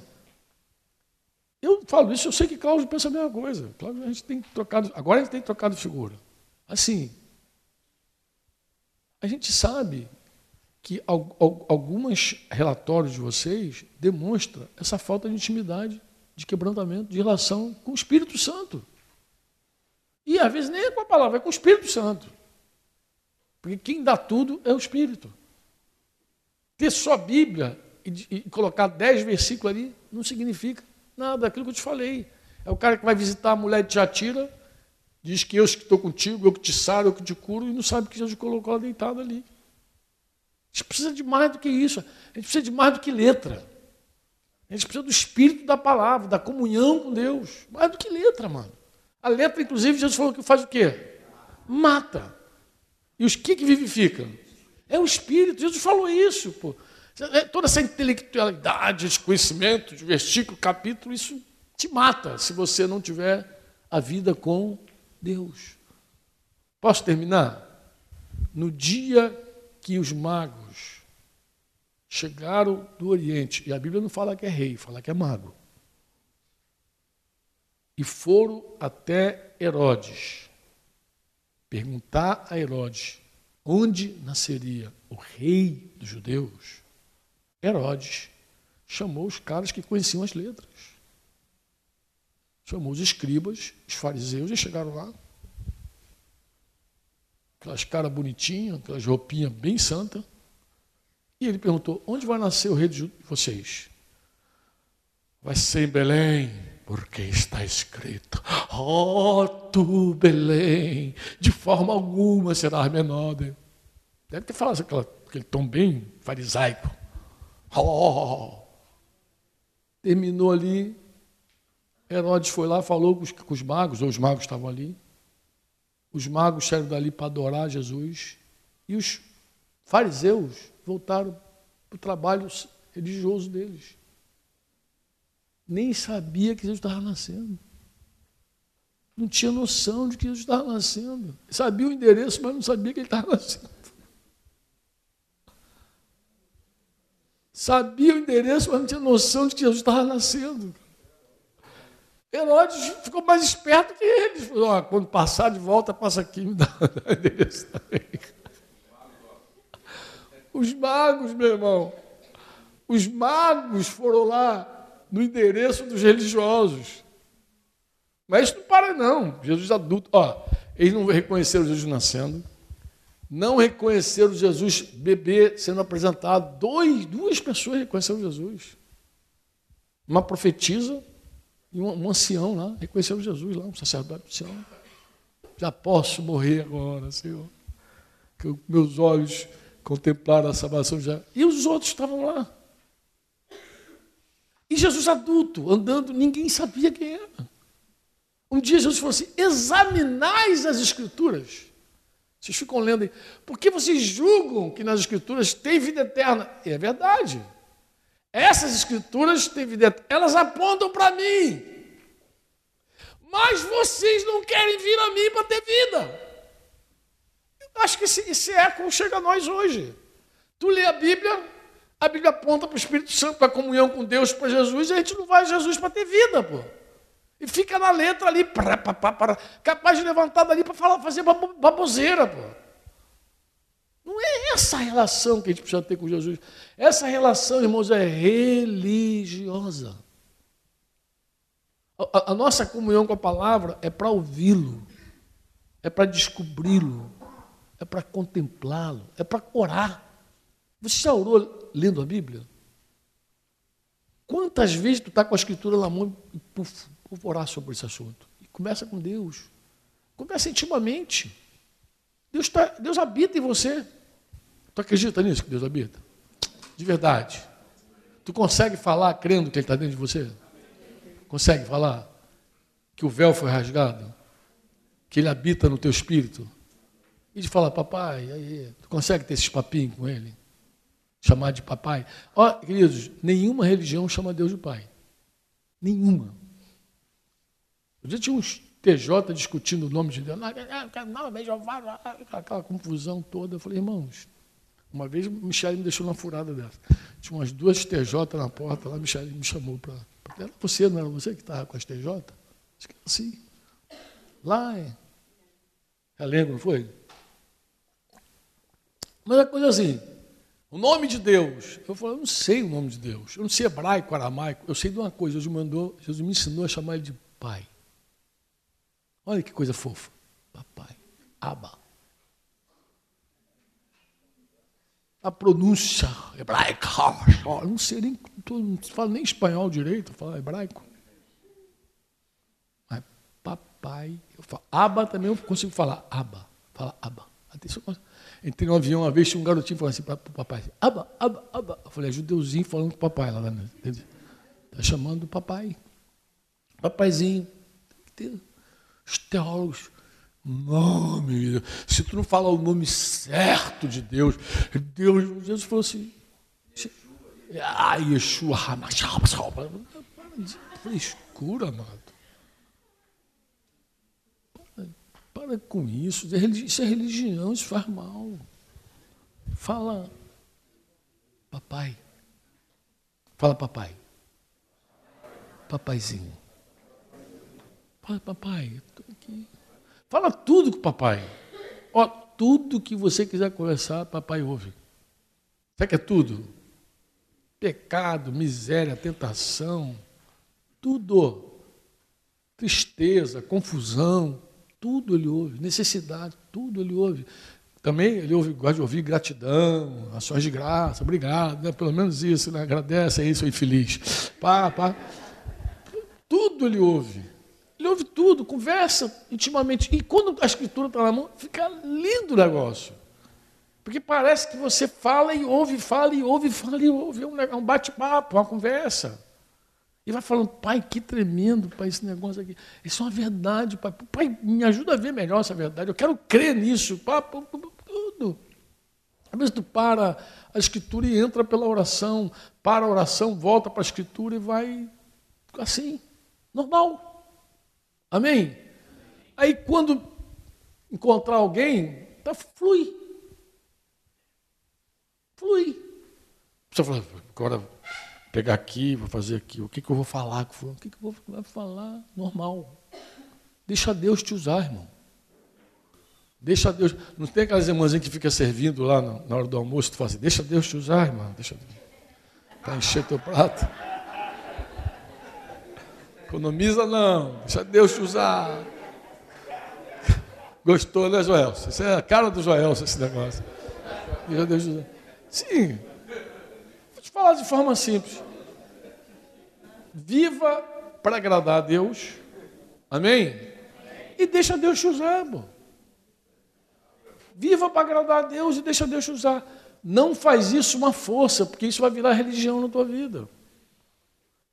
Speaker 1: Eu falo isso, eu sei que Cláudio pensa a mesma coisa. Cláudio, a gente tem trocado, agora a gente tem trocado figura. Assim, a gente sabe que alguns relatórios de vocês demonstram essa falta de intimidade de quebrantamento, de relação com o Espírito Santo. E às vezes nem é com a palavra, é com o Espírito Santo. Porque quem dá tudo é o Espírito. Ter só Bíblia e, e colocar dez versículos ali não significa nada, aquilo que eu te falei. É o cara que vai visitar a mulher de Jatira, diz que eu estou contigo, eu que te saro, eu que te curo, e não sabe que Jesus colocou ela deitada ali. A gente precisa de mais do que isso, a gente precisa de mais do que letra. Gente precisa do espírito da palavra, da comunhão com Deus. Mais do que letra, mano. A letra, inclusive, Jesus falou que faz o quê? Mata. E os que, que vivificam? É o espírito. Jesus falou isso, pô. É, toda essa intelectualidade, esse conhecimento de versículo, capítulo, isso te mata se você não tiver a vida com Deus. Posso terminar? No dia que os magos chegaram do Oriente, e a Bíblia não fala que é rei, fala que é mago. E foram até Herodes, perguntar a Herodes onde nasceria o rei dos judeus. Herodes chamou os caras que conheciam as letras. Chamou os escribas, os fariseus, e chegaram lá. Aquelas caras bonitinhas, aquelas roupinhas bem santas. E ele perguntou: onde vai nascer o rei de vocês? Vai ser em Belém, porque está escrito: Ó oh, tu, Belém, de forma alguma serás menor. Deve ter falado aquela, aquele tom bem farisaico. Oh. Terminou ali. Herodes foi lá, falou com os, com os magos, ou os magos estavam ali. Os magos saíram dali para adorar Jesus. E os fariseus voltaram para o trabalho religioso deles. Nem sabia que Jesus estava nascendo. não tinha noção de que Jesus estava nascendo. Sabia o endereço, mas não sabia que ele estava nascendo. Sabia o endereço, mas não tinha noção de que Jesus estava nascendo. Herodes ficou mais esperto que ele. Falou, oh, quando passar de volta, passa aqui, me dá o endereço também. Os magos, meu irmão, os magos foram lá no endereço dos religiosos. Mas isso não para, não. Jesus adulto, ó, eles não reconheceram Jesus nascendo, não reconheceram Jesus bebê sendo apresentado. Dois, duas pessoas reconheceram Jesus. Uma profetisa e um, um ancião lá, reconheceram Jesus lá, um sacerdote ancião. Já posso morrer agora, Senhor. Que meus olhos contemplaram a salvação já. E os outros estavam lá. E Jesus adulto, andando, ninguém sabia quem era. Um dia Jesus falou assim: examinais as Escrituras. Vocês ficam lendo aí. Por que vocês julgam que nas Escrituras tem vida eterna? E é verdade. Essas Escrituras têm vida eterna. Elas apontam para mim. Mas vocês não querem vir a mim para ter vida. Acho que esse, esse eco chega a nós hoje. Tu lê a Bíblia, a Bíblia aponta para o Espírito Santo, para a comunhão com Deus, para Jesus, e a gente não vai a Jesus para ter vida, pô. E fica na letra ali, pra, pra, pra, capaz de levantar dali para falar, fazer baboseira, pô. Não é essa a relação que a gente precisa ter com Jesus. Essa relação, irmãos, é religiosa. A, a nossa comunhão com a palavra é para ouvi-lo, é para descobri-lo, é para contemplá-lo, é para orar. Você já orou lendo a Bíblia? Quantas vezes tu está com a escritura na mão e puf, vou orar sobre esse assunto. E começa com Deus. Começa intimamente. Deus, tá, Deus habita em você. Tu acredita nisso que Deus habita? De verdade. Tu consegue falar crendo que Ele está dentro de você? Consegue falar? Que o véu foi rasgado? Que Ele habita no teu espírito? E de falar, papai, aí, tu consegue ter esses papinhos com Ele? Chamar de papai? Ó, queridos, nenhuma religião chama Deus de pai. Nenhuma. Um dia tinha uns TJ discutindo o nome de Deus. Não, aquela confusão toda. Eu falei, irmãos, uma vez o Michele me deixou numa furada dessa. Tinha umas duas TJ na porta lá, o Michele me chamou para. Era você, não era você que estava com as TJ? Assim. Lá em. Realengo, não foi? Mas é coisa assim. O nome de Deus. Eu falei, eu não sei o nome de Deus. Eu não sei hebraico, aramaico. Eu sei de uma coisa. Jesus, mandou, Jesus me ensinou a chamar ele de Pai. Olha que coisa fofa. Papai. Aba. A pronúncia hebraica. Eu não sei nem. Não falo nem espanhol direito, falo hebraico. Mas papai. Eu falo, aba também eu consigo falar. Aba. Fala aba. Entrei no avião uma vez, tinha um garotinho falando assim para o papai: Aba, aba, aba. Eu falei: é judeuzinho falando com o papai lá. Está chamando o papai. Papaizinho. Os teólogos, nome, se tu não falar o nome certo de Deus, Deus, Jesus falou assim, ah, Yeshua, frescura, amado. Para, para com isso, isso é religião, isso faz mal. Fala, papai. Fala, papai. Papaizinho. Fala, papai, aqui. Fala tudo com o papai. Ó, tudo que você quiser conversar, papai ouve. Sabe que é tudo? Pecado, miséria, tentação, tudo. Tristeza, confusão, tudo ele ouve. Necessidade, tudo ele ouve. Também ele ouve, gosta de ouvir gratidão, ações de graça, obrigado, né? pelo menos isso, né? agradece aí, sou infeliz. Pá, pá. Tudo ele ouve. Ele ouve tudo, conversa intimamente. E quando a escritura está na mão, fica lindo o negócio. Porque parece que você fala e ouve, fala e ouve, fala e ouve. É um bate-papo, uma conversa. E vai falando, pai, que tremendo, pai, esse negócio aqui. Isso é uma verdade, pai. Pai, me ajuda a ver melhor essa verdade. Eu quero crer nisso. Pai, tudo. Às vezes tu para a escritura e entra pela oração, para a oração, volta para a escritura e vai assim, normal. Amém? Aí quando encontrar alguém, tá, flui. Flui. Você fala, agora pegar aqui, vou fazer aqui, o que, que eu vou falar O que, que eu vou falar? Normal. Deixa Deus te usar, irmão. Deixa Deus. Não tem aquelas irmãzinhas que fica servindo lá na hora do almoço, tu fala assim, deixa Deus te usar, irmão. Deixa. Para encher teu prato. Economiza não, deixa Deus te usar. Gostou, né, Joel? Isso é a cara do Joel, esse negócio. Deixa Deus te usar. Sim. Vou falar de forma simples. Viva para agradar a Deus. Amém? E deixa Deus te usar, pô. Viva para agradar a Deus e deixa Deus te usar. Não faz isso uma força, porque isso vai virar religião na tua vida.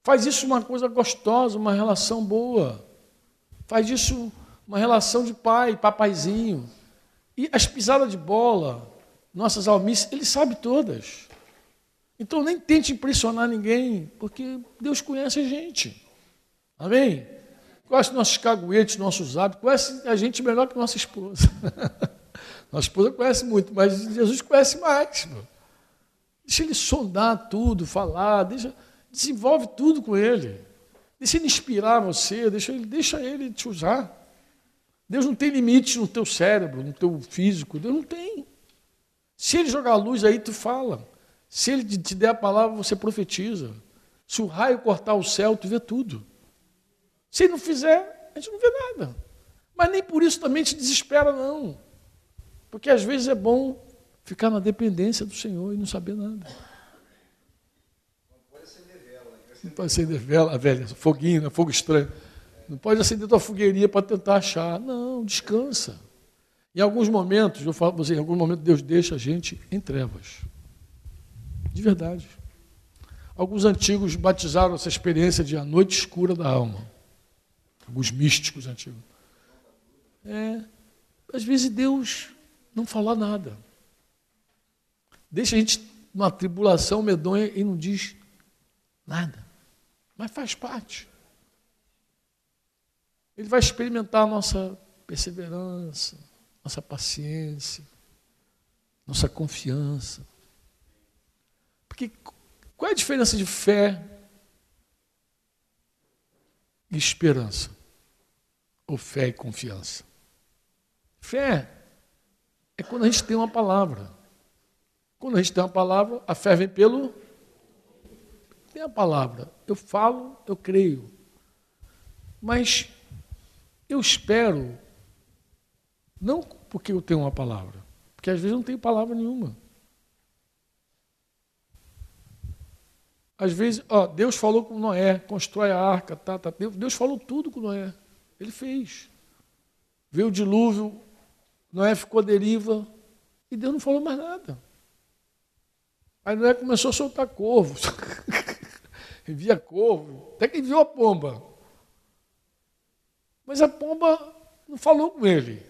Speaker 1: Faz isso uma coisa gostosa, uma relação boa. Faz isso uma relação de pai, papaizinho. E as pisadas de bola, nossas almices, ele sabe todas. Então nem tente impressionar ninguém, porque Deus conhece a gente. Amém? Conhece nossos caguetes, nossos hábitos, conhece a gente melhor que nossa esposa. Nossa esposa conhece muito, mas Jesus conhece mais. Deixa ele sondar tudo, falar, deixa, desenvolve tudo com ele. Deixa ele inspirar você, deixa ele, deixa ele te usar. Deus não tem limite no teu cérebro, no teu físico, Deus não tem. Se ele jogar a luz aí, tu fala. Se ele te der a palavra, você profetiza. Se o raio cortar o céu, tu vê tudo. Se ele não fizer, a gente não vê nada. Mas nem por isso também te desespera, não. Porque às vezes é bom ficar na dependência do Senhor e não saber nada. Não pode acender vela. Né? Não pode acender vela, velha, foguinho, né? fogo estranho. Não pode acender tua fogueirinha para tentar achar. Não, descansa. Em alguns momentos, eu falo para você, em alguns momentos Deus deixa a gente em trevas. De verdade. Alguns antigos batizaram essa experiência de a noite escura da alma. Alguns místicos antigos. É, às vezes Deus não falar nada. Deixa a gente numa tribulação medonha e não diz nada. Mas faz parte. Ele vai experimentar a nossa perseverança, nossa paciência, nossa confiança. Porque qual é a diferença de fé e esperança? Ou fé e confiança? Fé é quando a gente tem uma palavra. Quando a gente tem uma palavra, a fé vem pelo. Tem a palavra. Eu falo, eu creio. Mas eu espero, não porque eu tenho uma palavra, porque às vezes eu não tenho palavra nenhuma. Às vezes, ó, Deus falou com Noé, constrói a arca, tá, tá. Deus falou tudo com Noé. Ele fez. Veio o dilúvio, Noé ficou à deriva e Deus não falou mais nada. Aí Noé começou a soltar corvos. Envia corvo, até que enviou a pomba. Mas a pomba não falou com ele.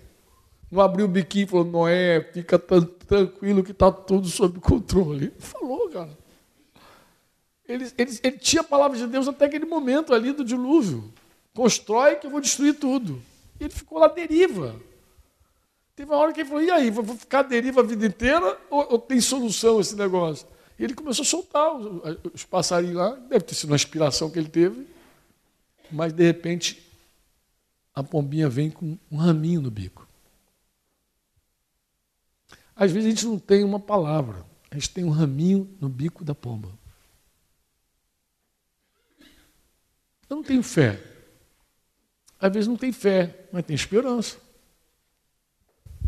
Speaker 1: Não abriu o biquinho e falou, Noé, fica tranquilo que está tudo sob controle. Não falou, cara. Ele, ele, ele tinha a palavra de Deus até aquele momento ali do dilúvio. Constrói que eu vou destruir tudo. E ele ficou lá deriva. Teve uma hora que ele falou: e aí, vou ficar deriva a vida inteira ou, ou tem solução esse negócio? E ele começou a soltar os, os passarinhos lá, deve ter sido uma inspiração que ele teve, mas de repente a pombinha vem com um raminho no bico. Às vezes a gente não tem uma palavra, a gente tem um raminho no bico da pomba. Eu não tenho fé. Às vezes não tem fé, mas tem esperança.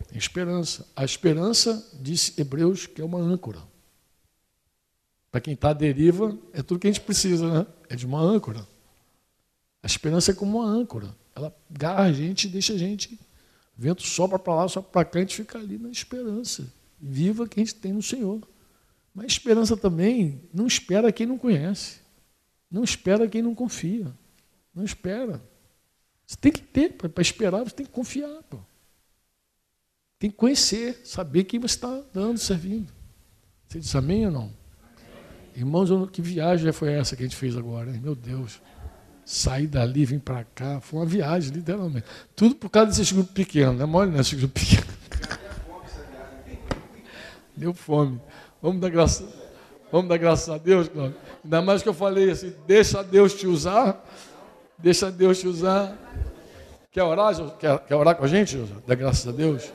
Speaker 1: Tem esperança. A esperança, disse Hebreus, que é uma âncora. Para quem está à deriva, é tudo que a gente precisa, né? É de uma âncora. A esperança é como uma âncora. Ela garra a gente e deixa a gente. O vento sopra para lá, sopra para cá, a gente fica ali na esperança. Viva que a gente tem no Senhor. Mas esperança também não espera quem não conhece. Não espera quem não confia. Não espera. Você tem que ter, para esperar, você tem que confiar. Pô. Tem que conhecer, saber quem você está dando, servindo. Você diz amém ou não? Irmãos, que viagem foi essa que a gente fez agora, hein? Meu Deus. Saí dali, vim para cá, foi uma viagem, literalmente. Tudo por causa desse grupo pequeno, não é mole, né? Esse grupo pequeno. Deu fome. Vamos dar graça, vamos dar graças a Deus, Cláudio. Ainda mais que eu falei assim, deixa Deus te usar, deixa Deus te usar. Quer orar, quer, quer orar com a gente, Dá graças a Deus?